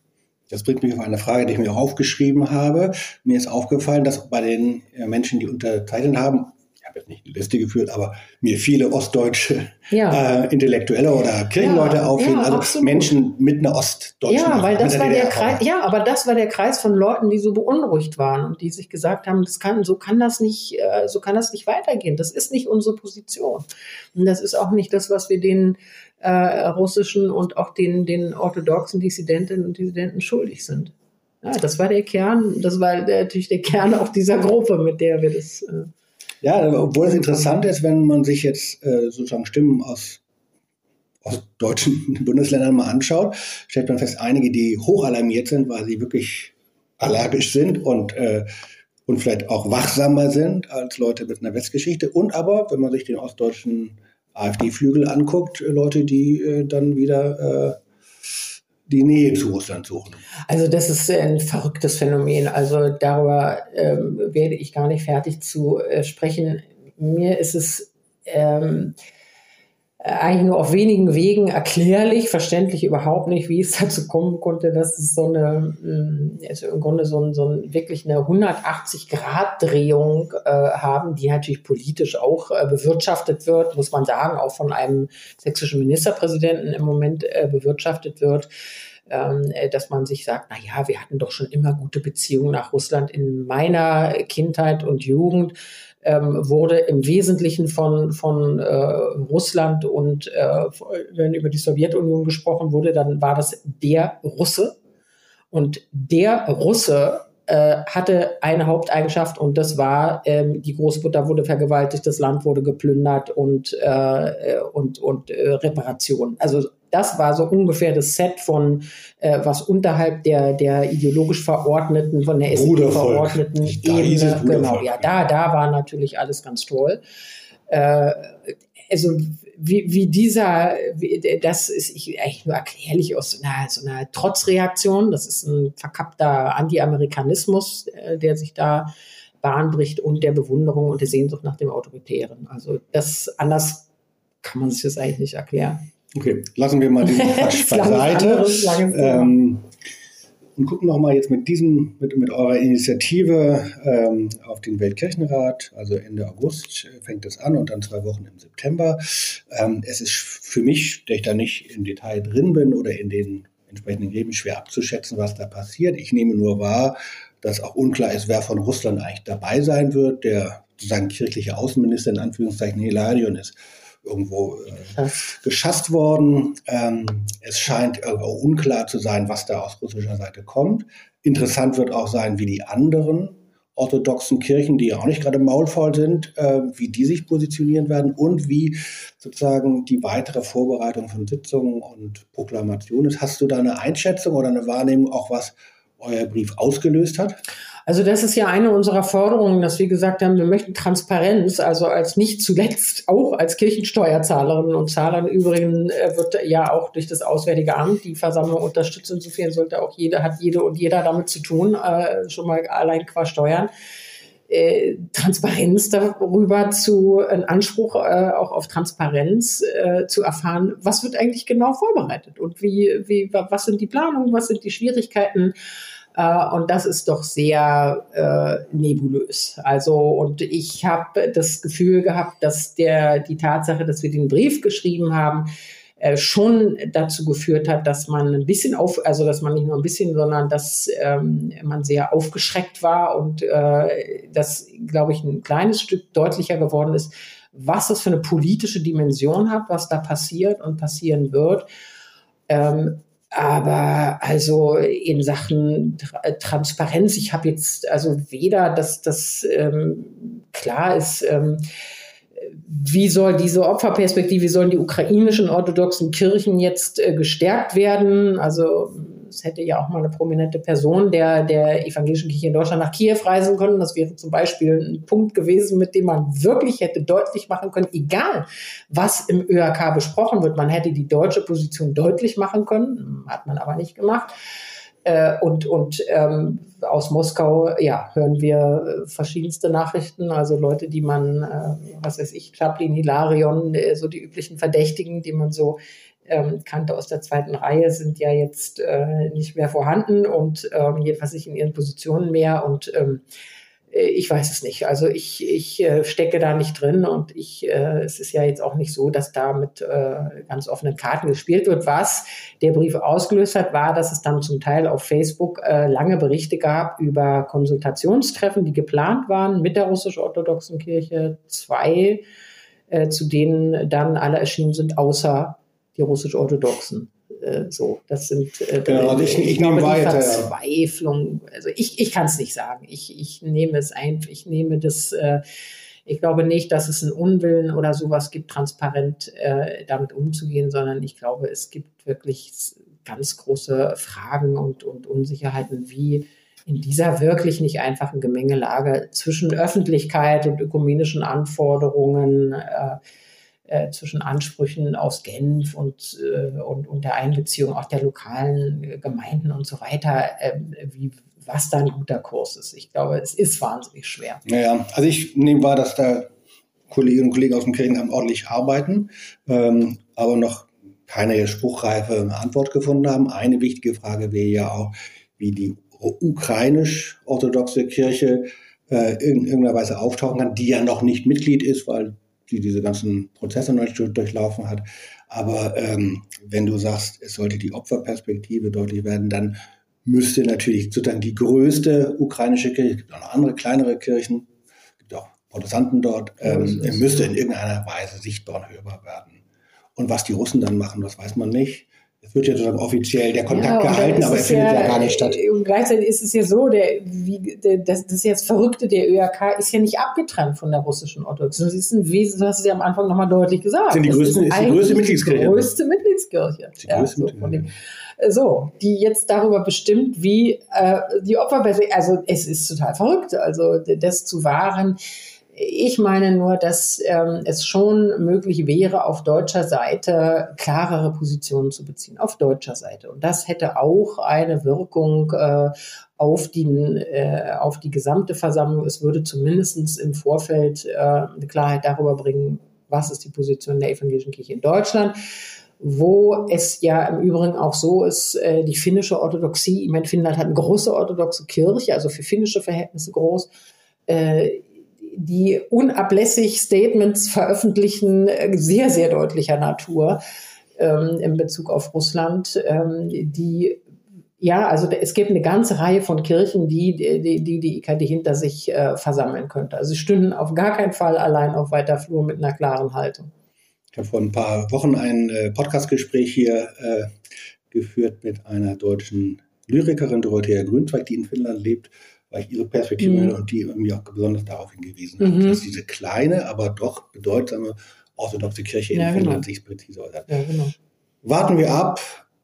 Das bringt mich auf eine Frage, die ich mir auch aufgeschrieben habe. Mir ist aufgefallen, dass bei den äh, Menschen, die unterzeichnet haben, habe jetzt nicht eine Liste geführt, aber mir viele ostdeutsche ja. äh, Intellektuelle oder Kirchenleute ja, auffielen, ja, also absolut. Menschen mit einer ostdeutschen Ja, weil das war der Kreis, ja, aber das war der Kreis von Leuten, die so beunruhigt waren und die sich gesagt haben, das kann, so kann das nicht, äh, so kann das nicht weitergehen. Das ist nicht unsere Position. Und das ist auch nicht das, was wir den äh, russischen und auch den, den orthodoxen Dissidentinnen und Dissidenten schuldig sind. Ja, das war der Kern, das war natürlich der Kern auch dieser Gruppe, mit der wir das äh, ja, obwohl es interessant ist, wenn man sich jetzt äh, sozusagen Stimmen aus, aus deutschen Bundesländern mal anschaut, stellt man fest, einige, die hoch alarmiert sind, weil sie wirklich allergisch sind und, äh, und vielleicht auch wachsamer sind als Leute mit einer Westgeschichte. Und aber, wenn man sich den ostdeutschen AfD-Flügel anguckt, Leute, die äh, dann wieder äh, die Nähe zu Russland suchen. Also das ist ein verrücktes Phänomen. Also darüber ähm, werde ich gar nicht fertig zu äh, sprechen. Mir ist es ähm, eigentlich nur auf wenigen Wegen erklärlich, verständlich überhaupt nicht, wie es dazu kommen konnte, dass es so eine, also im Grunde so, ein, so ein, wirklich eine 180-Grad-Drehung äh, haben, die natürlich politisch auch äh, bewirtschaftet wird, muss man sagen, auch von einem sächsischen Ministerpräsidenten im Moment äh, bewirtschaftet wird. Ähm, äh, dass man sich sagt, na ja, wir hatten doch schon immer gute Beziehungen nach Russland in meiner Kindheit und Jugend ähm, wurde im Wesentlichen von, von äh, Russland und äh, wenn über die Sowjetunion gesprochen wurde, dann war das der Russe. Und der Russe äh, hatte eine Haupteigenschaft und das war, ähm, die Großmutter wurde vergewaltigt, das Land wurde geplündert und, äh, äh und, und äh, Reparationen. Also das war so ungefähr das Set von, äh, was unterhalb der, der ideologisch verordneten, von der SPD verordneten Ebene, genau, ja, da, da war natürlich alles ganz toll. Äh, also wie, wie dieser, wie, das ist ich, eigentlich nur erklärlich aus so einer, so einer Trotzreaktion. Das ist ein verkappter Anti-Amerikanismus, äh, der sich da Bahn bricht und der Bewunderung und der Sehnsucht nach dem Autoritären. Also das anders kann man sich das eigentlich nicht erklären. Okay, lassen wir mal diesen Quatsch beiseite. Ähm, und gucken noch mal jetzt mit diesem, mit, mit eurer Initiative ähm, auf den Weltkirchenrat. Also Ende August fängt es an und dann zwei Wochen im September. Ähm, es ist für mich, der ich da nicht im Detail drin bin oder in den entsprechenden Gremien schwer abzuschätzen, was da passiert. Ich nehme nur wahr, dass auch unklar ist, wer von Russland eigentlich dabei sein wird. Der sozusagen kirchliche Außenminister in Anführungszeichen Hilarion ist irgendwo äh, geschasst worden. Ähm, es scheint irgendwo unklar zu sein, was da aus russischer Seite kommt. Interessant wird auch sein, wie die anderen orthodoxen Kirchen, die ja auch nicht gerade maulvoll sind, äh, wie die sich positionieren werden und wie sozusagen die weitere Vorbereitung von Sitzungen und Proklamationen ist. Hast du da eine Einschätzung oder eine Wahrnehmung, auch was euer Brief ausgelöst hat? Also das ist ja eine unserer Forderungen, dass wir gesagt haben, wir möchten Transparenz, also als nicht zuletzt auch als Kirchensteuerzahlerinnen und Zahler. Übrigens äh, wird ja auch durch das Auswärtige Amt die Versammlung unterstützt. Insofern sollte auch jeder, hat jede und jeder damit zu tun, äh, schon mal allein qua Steuern. Äh, Transparenz darüber zu, einen Anspruch äh, auch auf Transparenz äh, zu erfahren, was wird eigentlich genau vorbereitet und wie, wie, was sind die Planungen, was sind die Schwierigkeiten, äh, und das ist doch sehr äh, nebulös. Also, und ich habe das Gefühl gehabt, dass der, die Tatsache, dass wir den Brief geschrieben haben, äh, schon dazu geführt hat, dass man ein bisschen auf, also dass man nicht nur ein bisschen, sondern dass ähm, man sehr aufgeschreckt war und äh, das, glaube ich, ein kleines Stück deutlicher geworden ist, was das für eine politische Dimension hat, was da passiert und passieren wird. Ähm, aber also in Sachen äh, Transparenz, ich habe jetzt also weder, dass das ähm, klar ist, ähm, wie soll diese Opferperspektive, wie sollen die ukrainischen orthodoxen Kirchen jetzt äh, gestärkt werden? Also es hätte ja auch mal eine prominente Person der, der evangelischen Kirche in Deutschland nach Kiew reisen können. Das wäre zum Beispiel ein Punkt gewesen, mit dem man wirklich hätte deutlich machen können, egal was im ÖRK besprochen wird, man hätte die deutsche Position deutlich machen können, hat man aber nicht gemacht. Äh, und und ähm, aus Moskau ja, hören wir äh, verschiedenste Nachrichten, also Leute, die man, äh, was weiß ich, Chaplin, Hilarion, äh, so die üblichen Verdächtigen, die man so ähm, kannte aus der zweiten Reihe, sind ja jetzt äh, nicht mehr vorhanden und ähm, jedenfalls nicht in ihren Positionen mehr. Und ähm, äh, ich weiß es nicht. Also ich, ich äh, stecke da nicht drin und ich, äh, es ist ja jetzt auch nicht so, dass da mit äh, ganz offenen Karten gespielt wird. Was der Brief ausgelöst hat, war, dass es dann zum Teil auf Facebook äh, lange Berichte gab über Konsultationstreffen, die geplant waren mit der russisch-orthodoxen Kirche. Zwei, zu denen dann alle erschienen sind, außer die russisch-orthodoxen. Äh, so, das sind äh, genau, ich, ich, ich glaube, weiter, die Verzweiflung. Also ich, ich kann es nicht sagen. Ich, ich nehme es ein, ich nehme das. Äh, ich glaube nicht, dass es einen Unwillen oder sowas gibt, transparent äh, damit umzugehen, sondern ich glaube, es gibt wirklich ganz große Fragen und, und Unsicherheiten, wie in dieser wirklich nicht einfachen Gemengelage zwischen Öffentlichkeit und ökumenischen Anforderungen äh, äh, zwischen Ansprüchen aus Genf und, äh, und, und der Einbeziehung auch der lokalen äh, Gemeinden und so weiter, äh, wie, was da ein guter Kurs ist. Ich glaube, es ist wahnsinnig schwer. Naja, also ich nehme wahr, dass da Kolleginnen und Kollegen aus dem Kirchenamt ordentlich arbeiten, ähm, aber noch keine spruchreife Antwort gefunden haben. Eine wichtige Frage wäre ja auch, wie die ukrainisch-orthodoxe Kirche äh, in irgendeiner Weise auftauchen kann, die ja noch nicht Mitglied ist, weil die diese ganzen Prozesse durchlaufen hat. Aber ähm, wenn du sagst, es sollte die Opferperspektive deutlich werden, dann müsste natürlich sozusagen die größte ukrainische Kirche, es gibt auch noch andere kleinere Kirchen, es gibt auch Protestanten dort, ähm, müsste in irgendeiner Weise sichtbar und hörbar werden. Und was die Russen dann machen, das weiß man nicht. Es wird ja sozusagen offiziell der Kontakt ja, gehalten, aber er findet ja, ja, gar nicht statt. Und gleichzeitig ist es ja so, der, wie, der, das, das jetzt Verrückte der ÖRK ist ja nicht abgetrennt von der russischen Orthodoxen. Das ist ein Wesen, du hast es ja am Anfang nochmal deutlich gesagt. Sind die größte, ist, ist die größte Mitgliedskirche. Die größte Mitgliedskirche. Die ja, größte so, so, die jetzt darüber bestimmt, wie äh, die Opfer, also es ist total verrückt, also das zu wahren ich meine nur, dass ähm, es schon möglich wäre, auf deutscher Seite klarere Positionen zu beziehen. Auf deutscher Seite. Und das hätte auch eine Wirkung äh, auf, die, äh, auf die gesamte Versammlung. Es würde zumindest im Vorfeld äh, eine Klarheit darüber bringen, was ist die Position der evangelischen Kirche in Deutschland wo es ja im Übrigen auch so ist, äh, die finnische Orthodoxie, ich meine, Finnland hat eine große orthodoxe Kirche, also für finnische Verhältnisse groß, äh, die unablässig Statements veröffentlichen, äh, sehr, sehr deutlicher Natur ähm, in Bezug auf Russland, ähm, die ja, also es gibt eine ganze Reihe von Kirchen, die die, die, die IKD hinter sich äh, versammeln könnte. Also sie stünden auf gar keinen Fall allein auf weiter Flur mit einer klaren Haltung. Ich habe vor ein paar Wochen ein äh, Podcastgespräch hier äh, geführt mit einer deutschen Lyrikerin, Dorothea Grünzweig, die in Finnland lebt weil ich ihre Perspektive mhm. und die mir auch besonders darauf hingewiesen mhm. dass diese kleine, aber doch bedeutsame orthodoxe Kirche in ja, Finnland genau. sich präzise äußert. Ja, genau. Warten wir ab.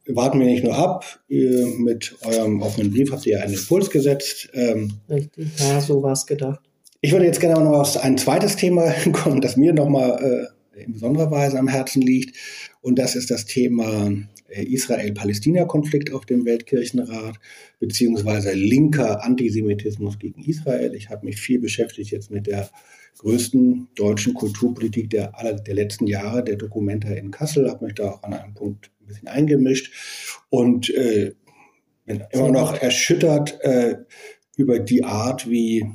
warten wir nicht nur ab. Ihr mit eurem offenen Brief habt ihr einen Impuls gesetzt. Ähm, Richtig, ja, so war es gedacht. Ich würde jetzt gerne noch auf ein zweites Thema kommen, das mir nochmal äh, in besonderer Weise am Herzen liegt. Und das ist das Thema äh, Israel-Palästina-Konflikt auf dem Weltkirchenrat, beziehungsweise linker Antisemitismus gegen Israel. Ich habe mich viel beschäftigt jetzt mit der größten deutschen Kulturpolitik der, aller, der letzten Jahre, der Dokumenta in Kassel, habe mich da auch an einem Punkt ein bisschen eingemischt und äh, bin immer noch erschüttert äh, über die Art, wie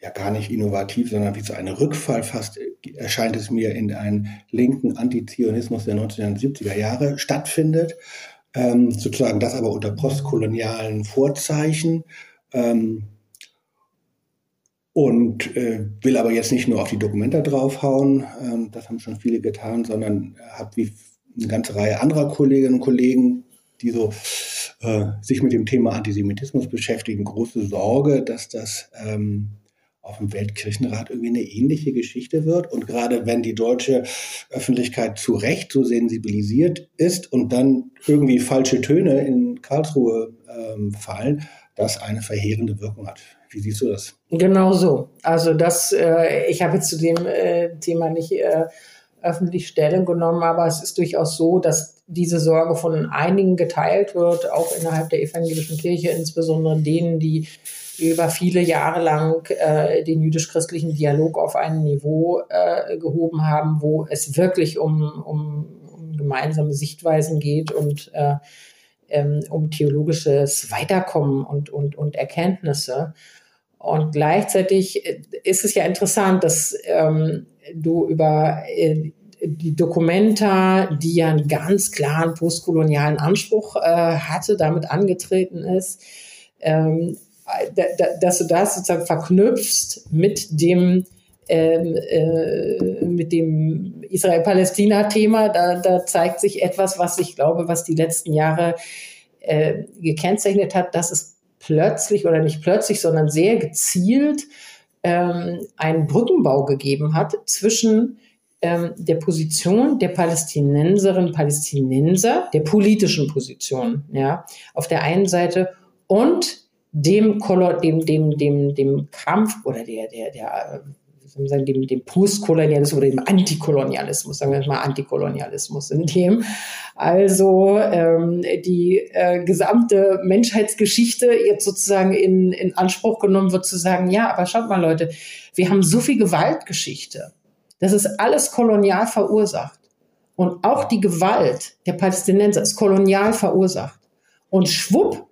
ja gar nicht innovativ, sondern wie so ein Rückfall fast erscheint es mir in einen linken Antizionismus der 1970er Jahre stattfindet. Ähm, sozusagen das aber unter postkolonialen Vorzeichen. Ähm, und äh, will aber jetzt nicht nur auf die Dokumenta draufhauen, ähm, das haben schon viele getan, sondern habe wie eine ganze Reihe anderer Kolleginnen und Kollegen, die so äh, sich mit dem Thema Antisemitismus beschäftigen, große Sorge, dass das ähm, auf dem Weltkirchenrat irgendwie eine ähnliche Geschichte wird. Und gerade wenn die deutsche Öffentlichkeit zu Recht so sensibilisiert ist und dann irgendwie falsche Töne in Karlsruhe ähm, fallen, das eine verheerende Wirkung hat. Wie siehst du das? Genau so. Also das, äh, ich habe jetzt zu dem äh, Thema nicht äh, öffentlich Stellung genommen, aber es ist durchaus so, dass diese Sorge von einigen geteilt wird, auch innerhalb der evangelischen Kirche, insbesondere denen, die über viele Jahre lang äh, den jüdisch-christlichen Dialog auf ein Niveau äh, gehoben haben, wo es wirklich um, um, um gemeinsame Sichtweisen geht und äh, ähm, um theologisches Weiterkommen und, und, und Erkenntnisse. Und gleichzeitig äh, ist es ja interessant, dass ähm, du über äh, die Dokumenta, die ja einen ganz klaren postkolonialen Anspruch äh, hatte, damit angetreten ist, ähm, dass du das sozusagen verknüpfst mit dem ähm, äh, mit dem Israel-Palästina-Thema, da, da zeigt sich etwas, was ich glaube, was die letzten Jahre äh, gekennzeichnet hat, dass es plötzlich oder nicht plötzlich, sondern sehr gezielt ähm, einen Brückenbau gegeben hat zwischen ähm, der Position der Palästinenserinnen Palästinenser, der politischen Position, ja, auf der einen Seite und dem, dem, dem, dem, dem Kampf oder der, der, der dem, dem Postkolonialismus oder dem Antikolonialismus, sagen wir mal Antikolonialismus, in dem also ähm, die äh, gesamte Menschheitsgeschichte jetzt sozusagen in, in Anspruch genommen wird, zu sagen, ja, aber schaut mal Leute, wir haben so viel Gewaltgeschichte. Das ist alles kolonial verursacht. Und auch die Gewalt der Palästinenser ist kolonial verursacht. Und schwupp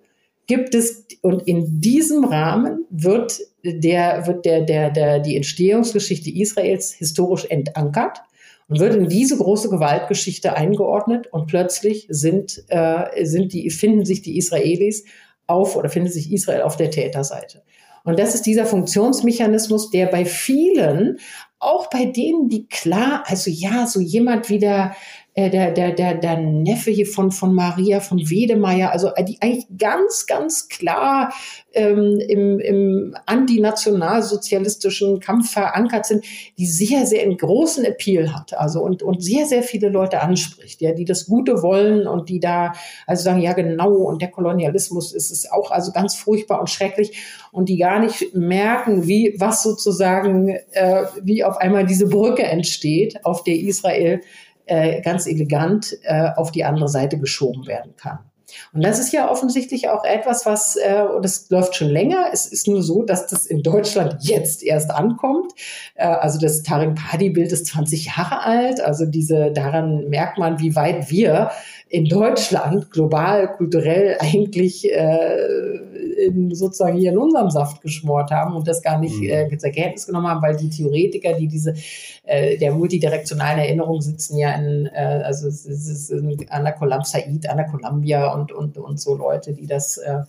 gibt es, und in diesem Rahmen wird der, wird der, der, der, die Entstehungsgeschichte Israels historisch entankert und wird in diese große Gewaltgeschichte eingeordnet und plötzlich sind, äh, sind die, finden sich die Israelis auf oder findet sich Israel auf der Täterseite. Und das ist dieser Funktionsmechanismus, der bei vielen, auch bei denen, die klar, also ja, so jemand wie der äh, der, der, der, der Neffe hier von, von Maria von Wedemeyer, also äh, die eigentlich ganz, ganz klar ähm, im, im antinationalsozialistischen Kampf verankert sind, die sehr, sehr einen großen Appeal hat, also und, und sehr, sehr viele Leute anspricht, ja, die das Gute wollen und die da also sagen, ja genau, und der Kolonialismus ist es auch also ganz furchtbar und schrecklich und die gar nicht merken, wie was sozusagen, äh, wie auf einmal diese Brücke entsteht, auf der Israel äh, ganz elegant äh, auf die andere Seite geschoben werden kann. Und das ist ja offensichtlich auch etwas, was, äh, und das läuft schon länger. Es ist nur so, dass das in Deutschland jetzt erst ankommt. Äh, also das Taring Party-Bild ist 20 Jahre alt. Also diese, daran merkt man, wie weit wir in Deutschland global, kulturell eigentlich äh, in, sozusagen hier in unserem Saft geschmort haben und das gar nicht mhm. äh, zur Kenntnis genommen haben, weil die Theoretiker, die diese äh, der multidirektionalen Erinnerung sitzen ja in, äh, also es ist an der Columbia, Said, an der Columbia und, und, und so Leute, die das äh,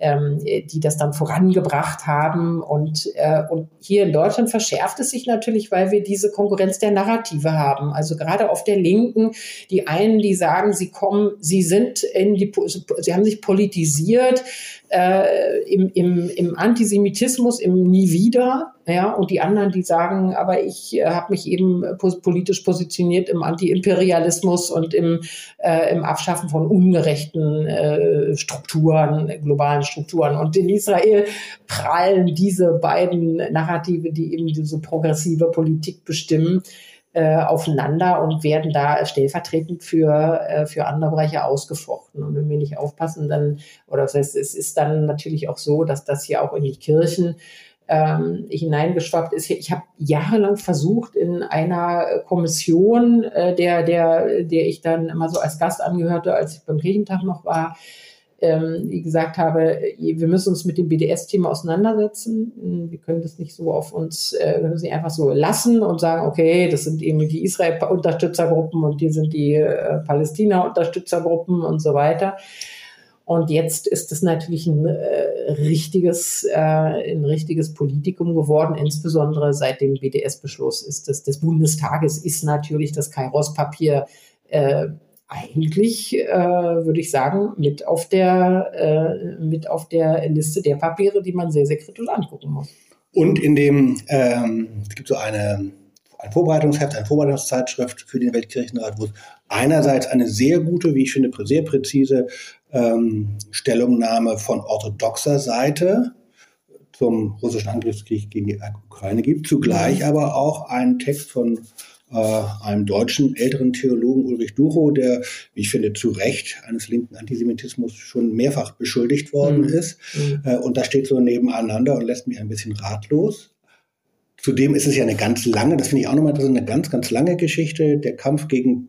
ähm, die das dann vorangebracht haben. Und, äh, und hier in Deutschland verschärft es sich natürlich, weil wir diese Konkurrenz der Narrative haben. Also gerade auf der Linken, die einen, die sagen, sie kommen, sie sind in die, sie haben sich politisiert äh, im, im, im Antisemitismus, im Nie wieder ja, und die anderen, die sagen, aber ich äh, habe mich eben politisch positioniert im Anti-Imperialismus und im, äh, im Abschaffen von ungerechten äh, Strukturen, globalen Strukturen. Und in Israel prallen diese beiden Narrative, die eben diese progressive Politik bestimmen, äh, aufeinander und werden da stellvertretend für, äh, für andere Bereiche ausgefochten. Und wenn wir nicht aufpassen, dann, oder das heißt, es ist dann natürlich auch so, dass das hier auch in die Kirchen ähm, hineingeschwappt ist. Ich habe jahrelang versucht, in einer Kommission, äh, der, der, der ich dann immer so als Gast angehörte, als ich beim Kirchentag noch war, ähm, wie gesagt habe, wir müssen uns mit dem BDS-Thema auseinandersetzen. Wir können das nicht so auf uns, äh, das nicht einfach so lassen und sagen, okay, das sind eben die Israel-Unterstützergruppen und die sind die äh, Palästina-Unterstützergruppen und so weiter. Und jetzt ist es natürlich ein äh, richtiges, äh, ein richtiges Politikum geworden, insbesondere seit dem BDS-Beschluss ist das, des Bundestages ist natürlich das Kairos-Papier äh, eigentlich, äh, würde ich sagen, mit auf der, äh, mit auf der Liste der Papiere, die man sehr, sehr kritisch angucken muss. Und in dem, ähm, es gibt so eine, ein Vorbereitungsheft, eine Vorbereitungszeitschrift für den Weltkirchenrat, wo es einerseits eine sehr gute, wie ich finde, sehr präzise ähm, Stellungnahme von orthodoxer Seite zum russischen Angriffskrieg gegen die Ukraine gibt, zugleich mhm. aber auch einen Text von äh, einem deutschen älteren Theologen Ulrich Duchow, der, wie ich finde, zu Recht eines linken Antisemitismus schon mehrfach beschuldigt worden mhm. ist. Äh, und da steht so nebeneinander und lässt mich ein bisschen ratlos. Zudem ist es ja eine ganz lange, das finde ich auch nochmal, das ist eine ganz, ganz lange Geschichte, der Kampf gegen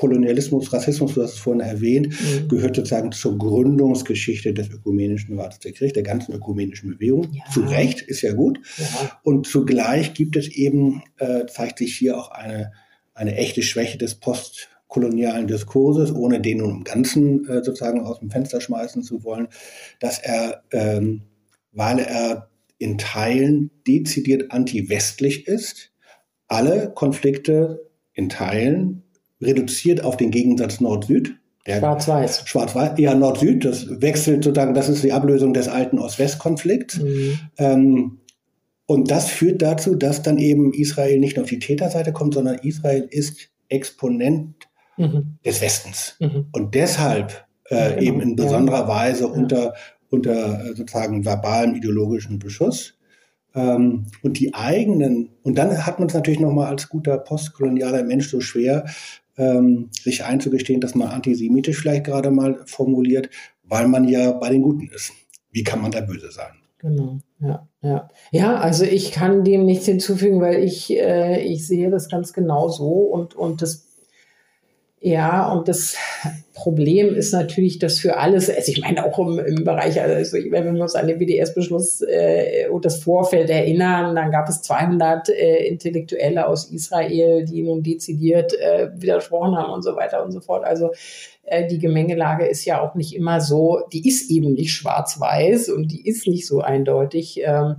Kolonialismus, Rassismus, du hast es vorhin erwähnt, mhm. gehört sozusagen zur Gründungsgeschichte des ökumenischen Rates der Kirche, der ganzen ökumenischen Bewegung. Ja. Zu Recht, ist ja gut. Ja. Und zugleich gibt es eben, äh, zeigt sich hier auch eine, eine echte Schwäche des postkolonialen Diskurses, ohne den nun im Ganzen äh, sozusagen aus dem Fenster schmeißen zu wollen, dass er, ähm, weil er in Teilen dezidiert anti-westlich ist, alle Konflikte in Teilen reduziert auf den Gegensatz Nord-Süd. Schwarz-Weiß. Schwarz-Weiß, ja, Nord-Süd, das wechselt sozusagen, das ist die Ablösung des alten Ost-West-Konflikts. Mhm. Ähm, und das führt dazu, dass dann eben Israel nicht nur auf die Täterseite kommt, sondern Israel ist Exponent mhm. des Westens. Mhm. Und deshalb äh, ja, genau. eben in besonderer ja. Weise unter, unter äh, sozusagen verbalem ideologischen Beschuss. Ähm, und die eigenen, und dann hat man es natürlich nochmal als guter postkolonialer Mensch so schwer, ähm, sich einzugestehen, dass man antisemitisch vielleicht gerade mal formuliert, weil man ja bei den Guten ist. Wie kann man da böse sein? Genau, ja, ja. Ja, also ich kann dem nichts hinzufügen, weil ich, äh, ich sehe das ganz genau so und, und das ja, und das Problem ist natürlich, dass für alles, also ich meine auch im, im Bereich, also wenn wir uns an den BDS-Beschluss äh, und das Vorfeld erinnern, dann gab es 200 äh, Intellektuelle aus Israel, die nun dezidiert äh, widersprochen haben und so weiter und so fort. Also äh, die Gemengelage ist ja auch nicht immer so, die ist eben nicht schwarz-weiß und die ist nicht so eindeutig. Ähm,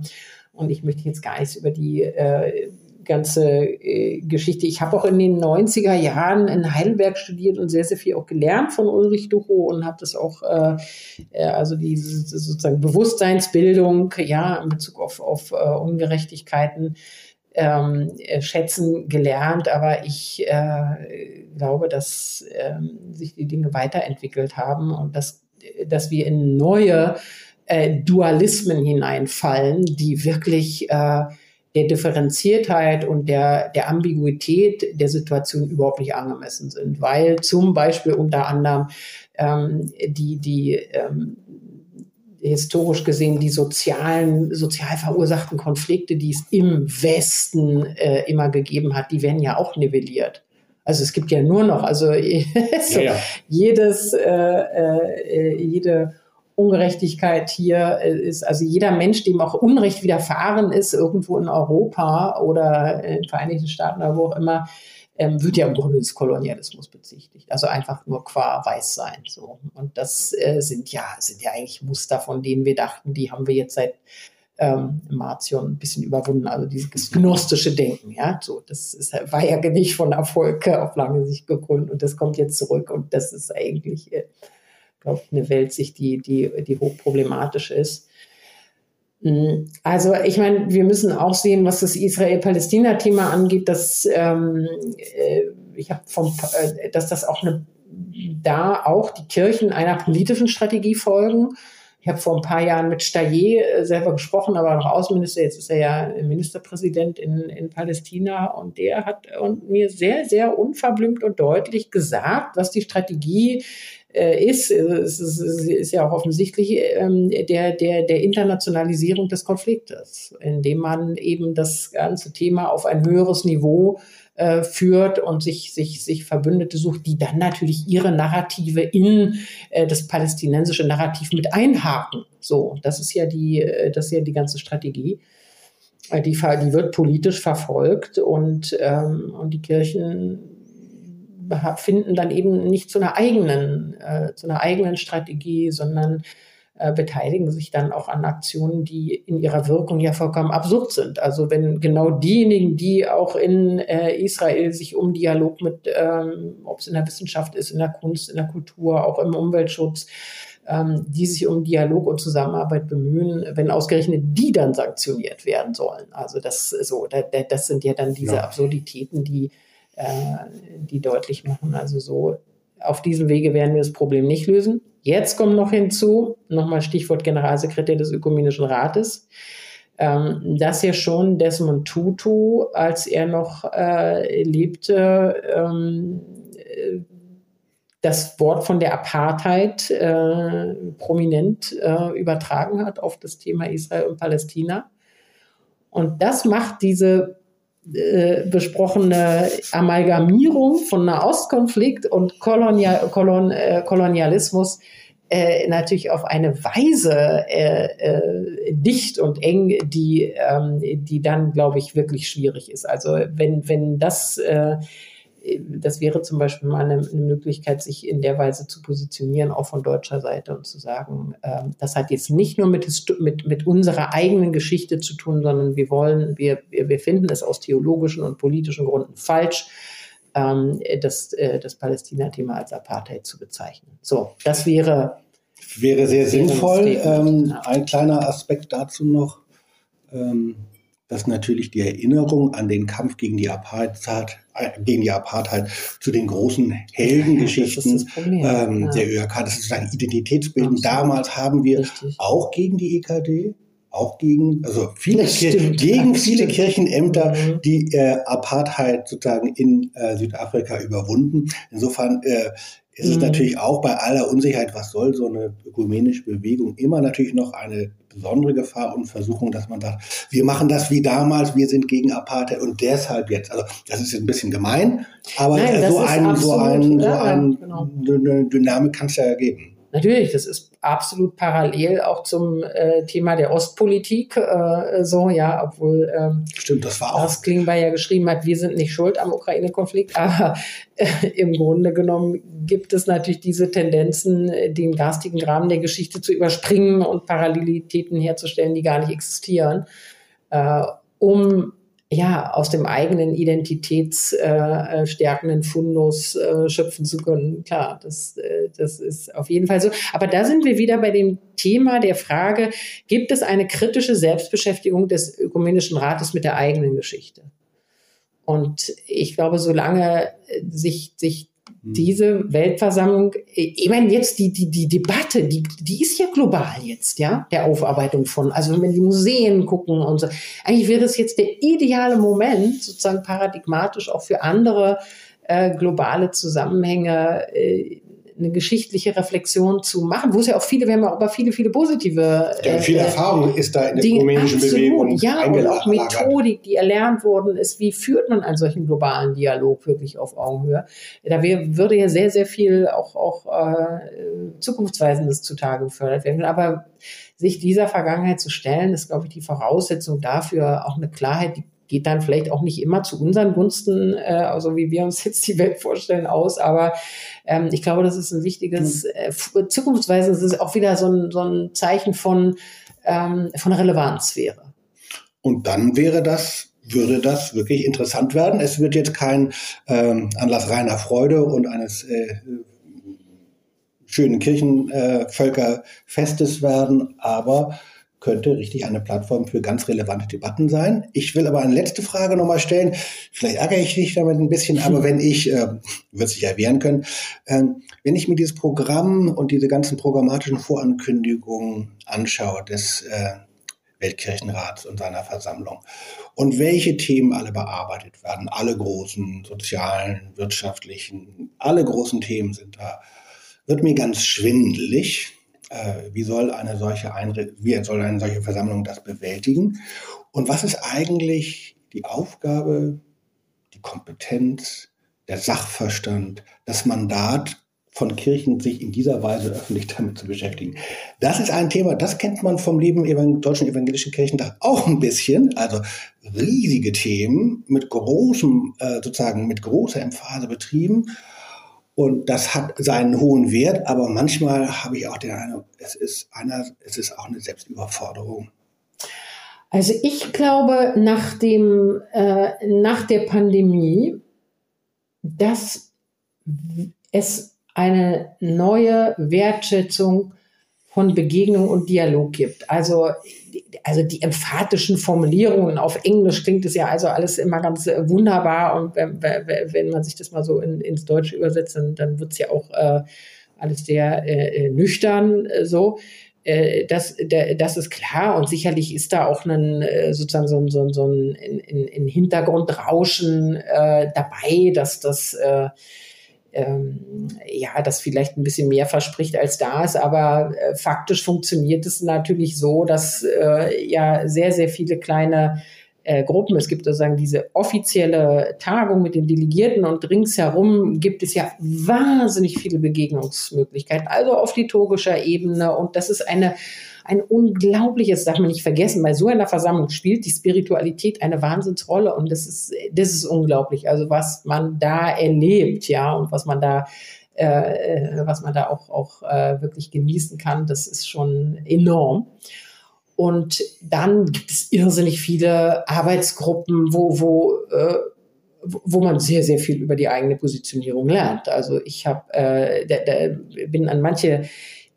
und ich möchte jetzt gar nichts über die äh, ganze äh, Geschichte. Ich habe auch in den 90er Jahren in Heidelberg studiert und sehr, sehr viel auch gelernt von Ulrich Ducho und habe das auch, äh, äh, also diese sozusagen Bewusstseinsbildung, ja, in Bezug auf, auf uh, Ungerechtigkeiten ähm, äh, schätzen gelernt. Aber ich äh, glaube, dass ähm, sich die Dinge weiterentwickelt haben und dass, dass wir in neue äh, Dualismen hineinfallen, die wirklich äh, der Differenziertheit und der, der Ambiguität der Situation überhaupt nicht angemessen sind, weil zum Beispiel unter anderem ähm, die, die ähm, historisch gesehen die sozialen, sozial verursachten Konflikte, die es im Westen äh, immer gegeben hat, die werden ja auch nivelliert. Also es gibt ja nur noch, also so ja, ja. jedes, äh, äh, jede Ungerechtigkeit hier äh, ist, also jeder Mensch, dem auch Unrecht widerfahren ist, irgendwo in Europa oder in den Vereinigten Staaten oder wo auch immer, ähm, wird ja im Grunde des Kolonialismus bezichtigt. Also einfach nur qua Weißsein. So. Und das äh, sind ja, sind ja eigentlich Muster, von denen wir dachten, die haben wir jetzt seit ähm, Martion ein bisschen überwunden. Also dieses gnostische Denken, ja. So, das ist, war ja nicht von Erfolg auf lange Sicht gegründet und das kommt jetzt zurück und das ist eigentlich äh, glaube eine Weltsicht, die, die, die hochproblematisch ist. Mhm. Also ich meine, wir müssen auch sehen, was das Israel-Palästina-Thema angeht, dass ähm, äh, ich habe vom, äh, dass das auch eine, da auch die Kirchen einer politischen Strategie folgen. Ich habe vor ein paar Jahren mit Stayer äh, selber gesprochen, aber noch Außenminister, jetzt ist er ja Ministerpräsident in, in Palästina und der hat und mir sehr, sehr unverblümt und deutlich gesagt, was die Strategie äh, ist, es ist, ist, ja auch offensichtlich ähm, der, der, der Internationalisierung des Konfliktes, indem man eben das ganze Thema auf ein höheres Niveau äh, führt und sich, sich, sich Verbündete sucht, die dann natürlich ihre Narrative in äh, das palästinensische Narrativ mit einhaken. So, das ist ja die, äh, das ist ja die ganze Strategie. Äh, die, die wird politisch verfolgt und, ähm, und die Kirchen finden dann eben nicht zu einer eigenen, äh, zu einer eigenen Strategie, sondern äh, beteiligen sich dann auch an Aktionen, die in ihrer Wirkung ja vollkommen absurd sind. Also wenn genau diejenigen, die auch in äh, Israel sich um Dialog mit, ähm, ob es in der Wissenschaft ist, in der Kunst, in der Kultur, auch im Umweltschutz, ähm, die sich um Dialog und Zusammenarbeit bemühen, wenn ausgerechnet die dann sanktioniert werden sollen. Also das so, das sind ja dann diese ja. Absurditäten, die die deutlich machen. Also so auf diesem Wege werden wir das Problem nicht lösen. Jetzt kommt noch hinzu, nochmal Stichwort Generalsekretär des Ökumenischen Rates, ähm, dass ja schon Desmond Tutu, als er noch äh, lebte, ähm, das Wort von der Apartheid äh, prominent äh, übertragen hat auf das Thema Israel und Palästina. Und das macht diese äh, besprochene Amalgamierung von Nahostkonflikt und Kolonial, Kolon, äh, Kolonialismus äh, natürlich auf eine Weise äh, äh, dicht und eng, die, ähm, die dann, glaube ich, wirklich schwierig ist. Also wenn, wenn das äh, das wäre zum Beispiel mal eine, eine, Möglichkeit, sich in der Weise zu positionieren, auch von deutscher Seite und zu sagen, äh, das hat jetzt nicht nur mit, mit, mit unserer eigenen Geschichte zu tun, sondern wir wollen, wir, wir, finden es aus theologischen und politischen Gründen falsch, ähm, das, äh, das Palästina-Thema als Apartheid zu bezeichnen. So, das wäre. Wäre sehr sinnvoll. Ähm, ein kleiner Aspekt dazu noch. Ähm, dass natürlich die Erinnerung an den Kampf gegen die Apartheid, äh, gegen die Apartheid zu den großen Heldengeschichten ja, ähm, ja. der ÖRK, das ist sozusagen Identitätsbildend. Damals haben wir Richtig. auch gegen die EKD, auch gegen, also viele Kirchen, gegen viele stimmt. Kirchenämter mhm. die äh, Apartheid sozusagen in äh, Südafrika überwunden. Insofern äh, ist es mhm. natürlich auch bei aller Unsicherheit, was soll so eine ökumenische Bewegung, immer natürlich noch eine besondere Gefahr und Versuchung, dass man sagt, wir machen das wie damals, wir sind gegen Apartheid und deshalb jetzt. Also das ist jetzt ein bisschen gemein, aber Nein, so, ein, so, ein, so ja, ein, genau. eine Dynamik kann es ja geben. Natürlich, das ist absolut parallel auch zum äh, Thema der Ostpolitik. Äh, so, ja, obwohl ähm, Stimmt, das war auch. Das Klingbeil ja geschrieben hat, wir sind nicht schuld am Ukraine-Konflikt, aber äh, im Grunde genommen gibt es natürlich diese Tendenzen, den garstigen Rahmen der Geschichte zu überspringen und Parallelitäten herzustellen, die gar nicht existieren, äh, um ja, aus dem eigenen identitätsstärkenden äh, Fundus äh, schöpfen zu können. Klar, das, äh, das ist auf jeden Fall so. Aber da sind wir wieder bei dem Thema der Frage, gibt es eine kritische Selbstbeschäftigung des Ökumenischen Rates mit der eigenen Geschichte? Und ich glaube, solange sich, sich. Diese Weltversammlung, ich meine jetzt die, die, die Debatte, die, die ist ja global jetzt, ja, der Aufarbeitung von, also wenn die Museen gucken und so, eigentlich wäre es jetzt der ideale Moment, sozusagen paradigmatisch auch für andere äh, globale Zusammenhänge äh, eine geschichtliche Reflexion zu machen, wo es ja auch viele, wir haben ja auch viele, viele positive. Ja, viel äh, Erfahrung ist da in der ökumenischen Bewegung. Ja, und auch Methodik, die erlernt worden ist. Wie führt man einen solchen globalen Dialog wirklich auf Augenhöhe? Da wär, würde ja sehr, sehr viel auch, auch äh, Zukunftsweisendes zutage gefördert werden. Aber sich dieser Vergangenheit zu stellen, ist, glaube ich, die Voraussetzung dafür, auch eine Klarheit, die geht dann vielleicht auch nicht immer zu unseren Gunsten, äh, also wie wir uns jetzt die Welt vorstellen, aus. Aber ähm, ich glaube, das ist ein wichtiges, äh, zukunftsweise ist es auch wieder so ein, so ein Zeichen von, ähm, von Relevanz wäre. Und dann wäre das würde das wirklich interessant werden. Es wird jetzt kein ähm, Anlass reiner Freude und eines äh, schönen Kirchenvölkerfestes äh, werden, aber könnte richtig eine Plattform für ganz relevante Debatten sein. Ich will aber eine letzte Frage nochmal stellen. Vielleicht ärgere ich dich damit ein bisschen, aber wenn ich, äh, wird sich ja wehren können, äh, wenn ich mir dieses Programm und diese ganzen programmatischen Vorankündigungen anschaue des äh, Weltkirchenrats und seiner Versammlung und welche Themen alle bearbeitet werden, alle großen sozialen, wirtschaftlichen, alle großen Themen sind da, wird mir ganz schwindelig wie soll eine solche Einrichtung, wie soll eine solche Versammlung das bewältigen? Und was ist eigentlich die Aufgabe, die Kompetenz, der Sachverstand, das Mandat von Kirchen, sich in dieser Weise öffentlich damit zu beschäftigen. Das ist ein Thema, das kennt man vom Leben im Deutschen Evangelischen Kirchentag auch ein bisschen. Also riesige Themen mit großem, äh, sozusagen mit großer Emphase betrieben. Und das hat seinen hohen Wert, aber manchmal habe ich auch den Eindruck, es ist einer, es ist auch eine Selbstüberforderung. Also ich glaube, nach dem, äh, nach der Pandemie, dass es eine neue Wertschätzung von Begegnung und Dialog gibt. Also, also die emphatischen Formulierungen auf Englisch klingt es ja also alles immer ganz äh, wunderbar und wenn, wenn man sich das mal so in, ins Deutsche übersetzt, dann, dann wird es ja auch äh, alles sehr äh, äh nüchtern äh, so. Äh, das, das ist klar und sicherlich ist da auch ein sozusagen so ein, so ein, so ein in, in Hintergrundrauschen dabei, dass das ähm, ja, das vielleicht ein bisschen mehr verspricht als da ist, aber äh, faktisch funktioniert es natürlich so, dass äh, ja sehr, sehr viele kleine äh, Gruppen. Es gibt sozusagen diese offizielle Tagung mit den Delegierten und ringsherum gibt es ja wahnsinnig viele Begegnungsmöglichkeiten, also auf liturgischer Ebene. Und das ist eine ein unglaubliches, darf man nicht vergessen, bei so einer Versammlung spielt die Spiritualität eine Wahnsinnsrolle und das ist, das ist unglaublich. Also was man da erlebt, ja, und was man da äh, was man da auch, auch äh, wirklich genießen kann, das ist schon enorm. Und dann gibt es irrsinnig viele Arbeitsgruppen, wo, wo, äh, wo man sehr, sehr viel über die eigene Positionierung lernt. Also ich habe, äh, da, da bin an manche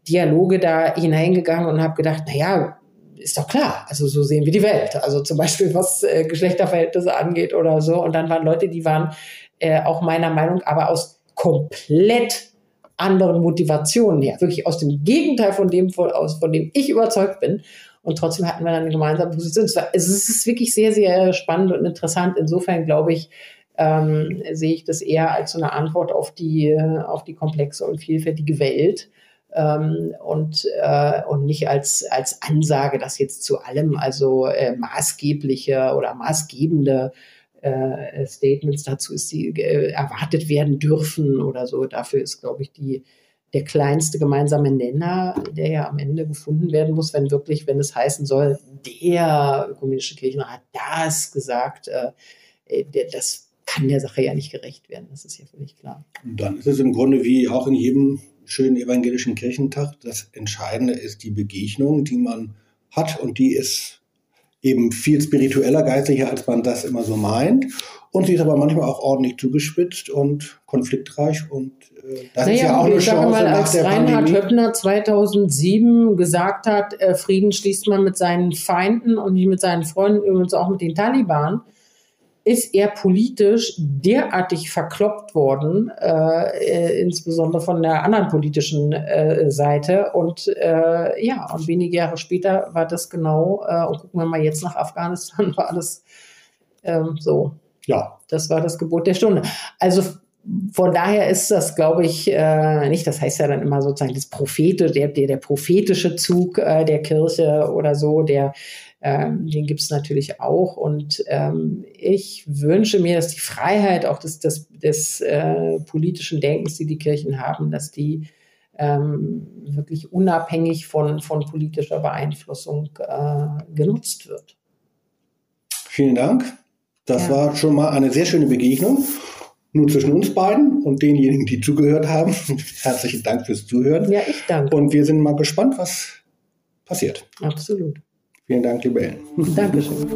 Dialoge da hineingegangen und habe gedacht, naja, ist doch klar, also so sehen wir die Welt. Also zum Beispiel was äh, Geschlechterverhältnisse angeht oder so. Und dann waren Leute, die waren äh, auch meiner Meinung, aber aus komplett anderen Motivationen her, wirklich aus dem Gegenteil von dem, von, aus, von dem ich überzeugt bin. Und trotzdem hatten wir dann eine gemeinsame Position. Es ist wirklich sehr, sehr spannend und interessant. Insofern glaube ich, ähm, sehe ich das eher als so eine Antwort auf die, auf die komplexe und vielfältige Welt ähm, und, äh, und nicht als, als Ansage, dass jetzt zu allem also äh, maßgebliche oder maßgebende äh, Statements dazu ist, die äh, erwartet werden dürfen oder so. Dafür ist, glaube ich, die, der kleinste gemeinsame Nenner, der ja am Ende gefunden werden muss, wenn wirklich, wenn es heißen soll, der ökumenische Kirchenrat hat das gesagt, äh, äh, das kann der Sache ja nicht gerecht werden. Das ist ja völlig klar. Und dann ist es im Grunde wie auch in jedem schönen evangelischen Kirchentag. Das Entscheidende ist die Begegnung, die man hat und die ist eben viel spiritueller, geistlicher, als man das immer so meint. Und sie ist aber manchmal auch ordentlich zugespitzt und konfliktreich und äh, das naja, ist ja auch eine Chance mal, nach als der Reinhard Pandemie. Höppner 2007 gesagt hat, äh, Frieden schließt man mit seinen Feinden und nicht mit seinen Freunden, übrigens auch mit den Taliban, ist er politisch derartig verkloppt worden, äh, äh, insbesondere von der anderen politischen äh, Seite. Und äh, ja, und wenige Jahre später war das genau, äh, und gucken wir mal jetzt nach Afghanistan, war alles ähm, so. Ja, das war das Gebot der Stunde. Also von daher ist das, glaube ich, äh, nicht, das heißt ja dann immer sozusagen das Prophete, der, der, der prophetische Zug äh, der Kirche oder so, der ähm, den gibt es natürlich auch. Und ähm, ich wünsche mir, dass die Freiheit auch des, des, des äh, politischen Denkens, die die Kirchen haben, dass die ähm, wirklich unabhängig von, von politischer Beeinflussung äh, genutzt wird. Vielen Dank. Das ja. war schon mal eine sehr schöne Begegnung. Nur zwischen uns beiden und denjenigen, die zugehört haben. Herzlichen Dank fürs Zuhören. Ja, ich danke. Und wir sind mal gespannt, was passiert. Absolut. Vielen Dank, liebe Ellen. Dankeschön.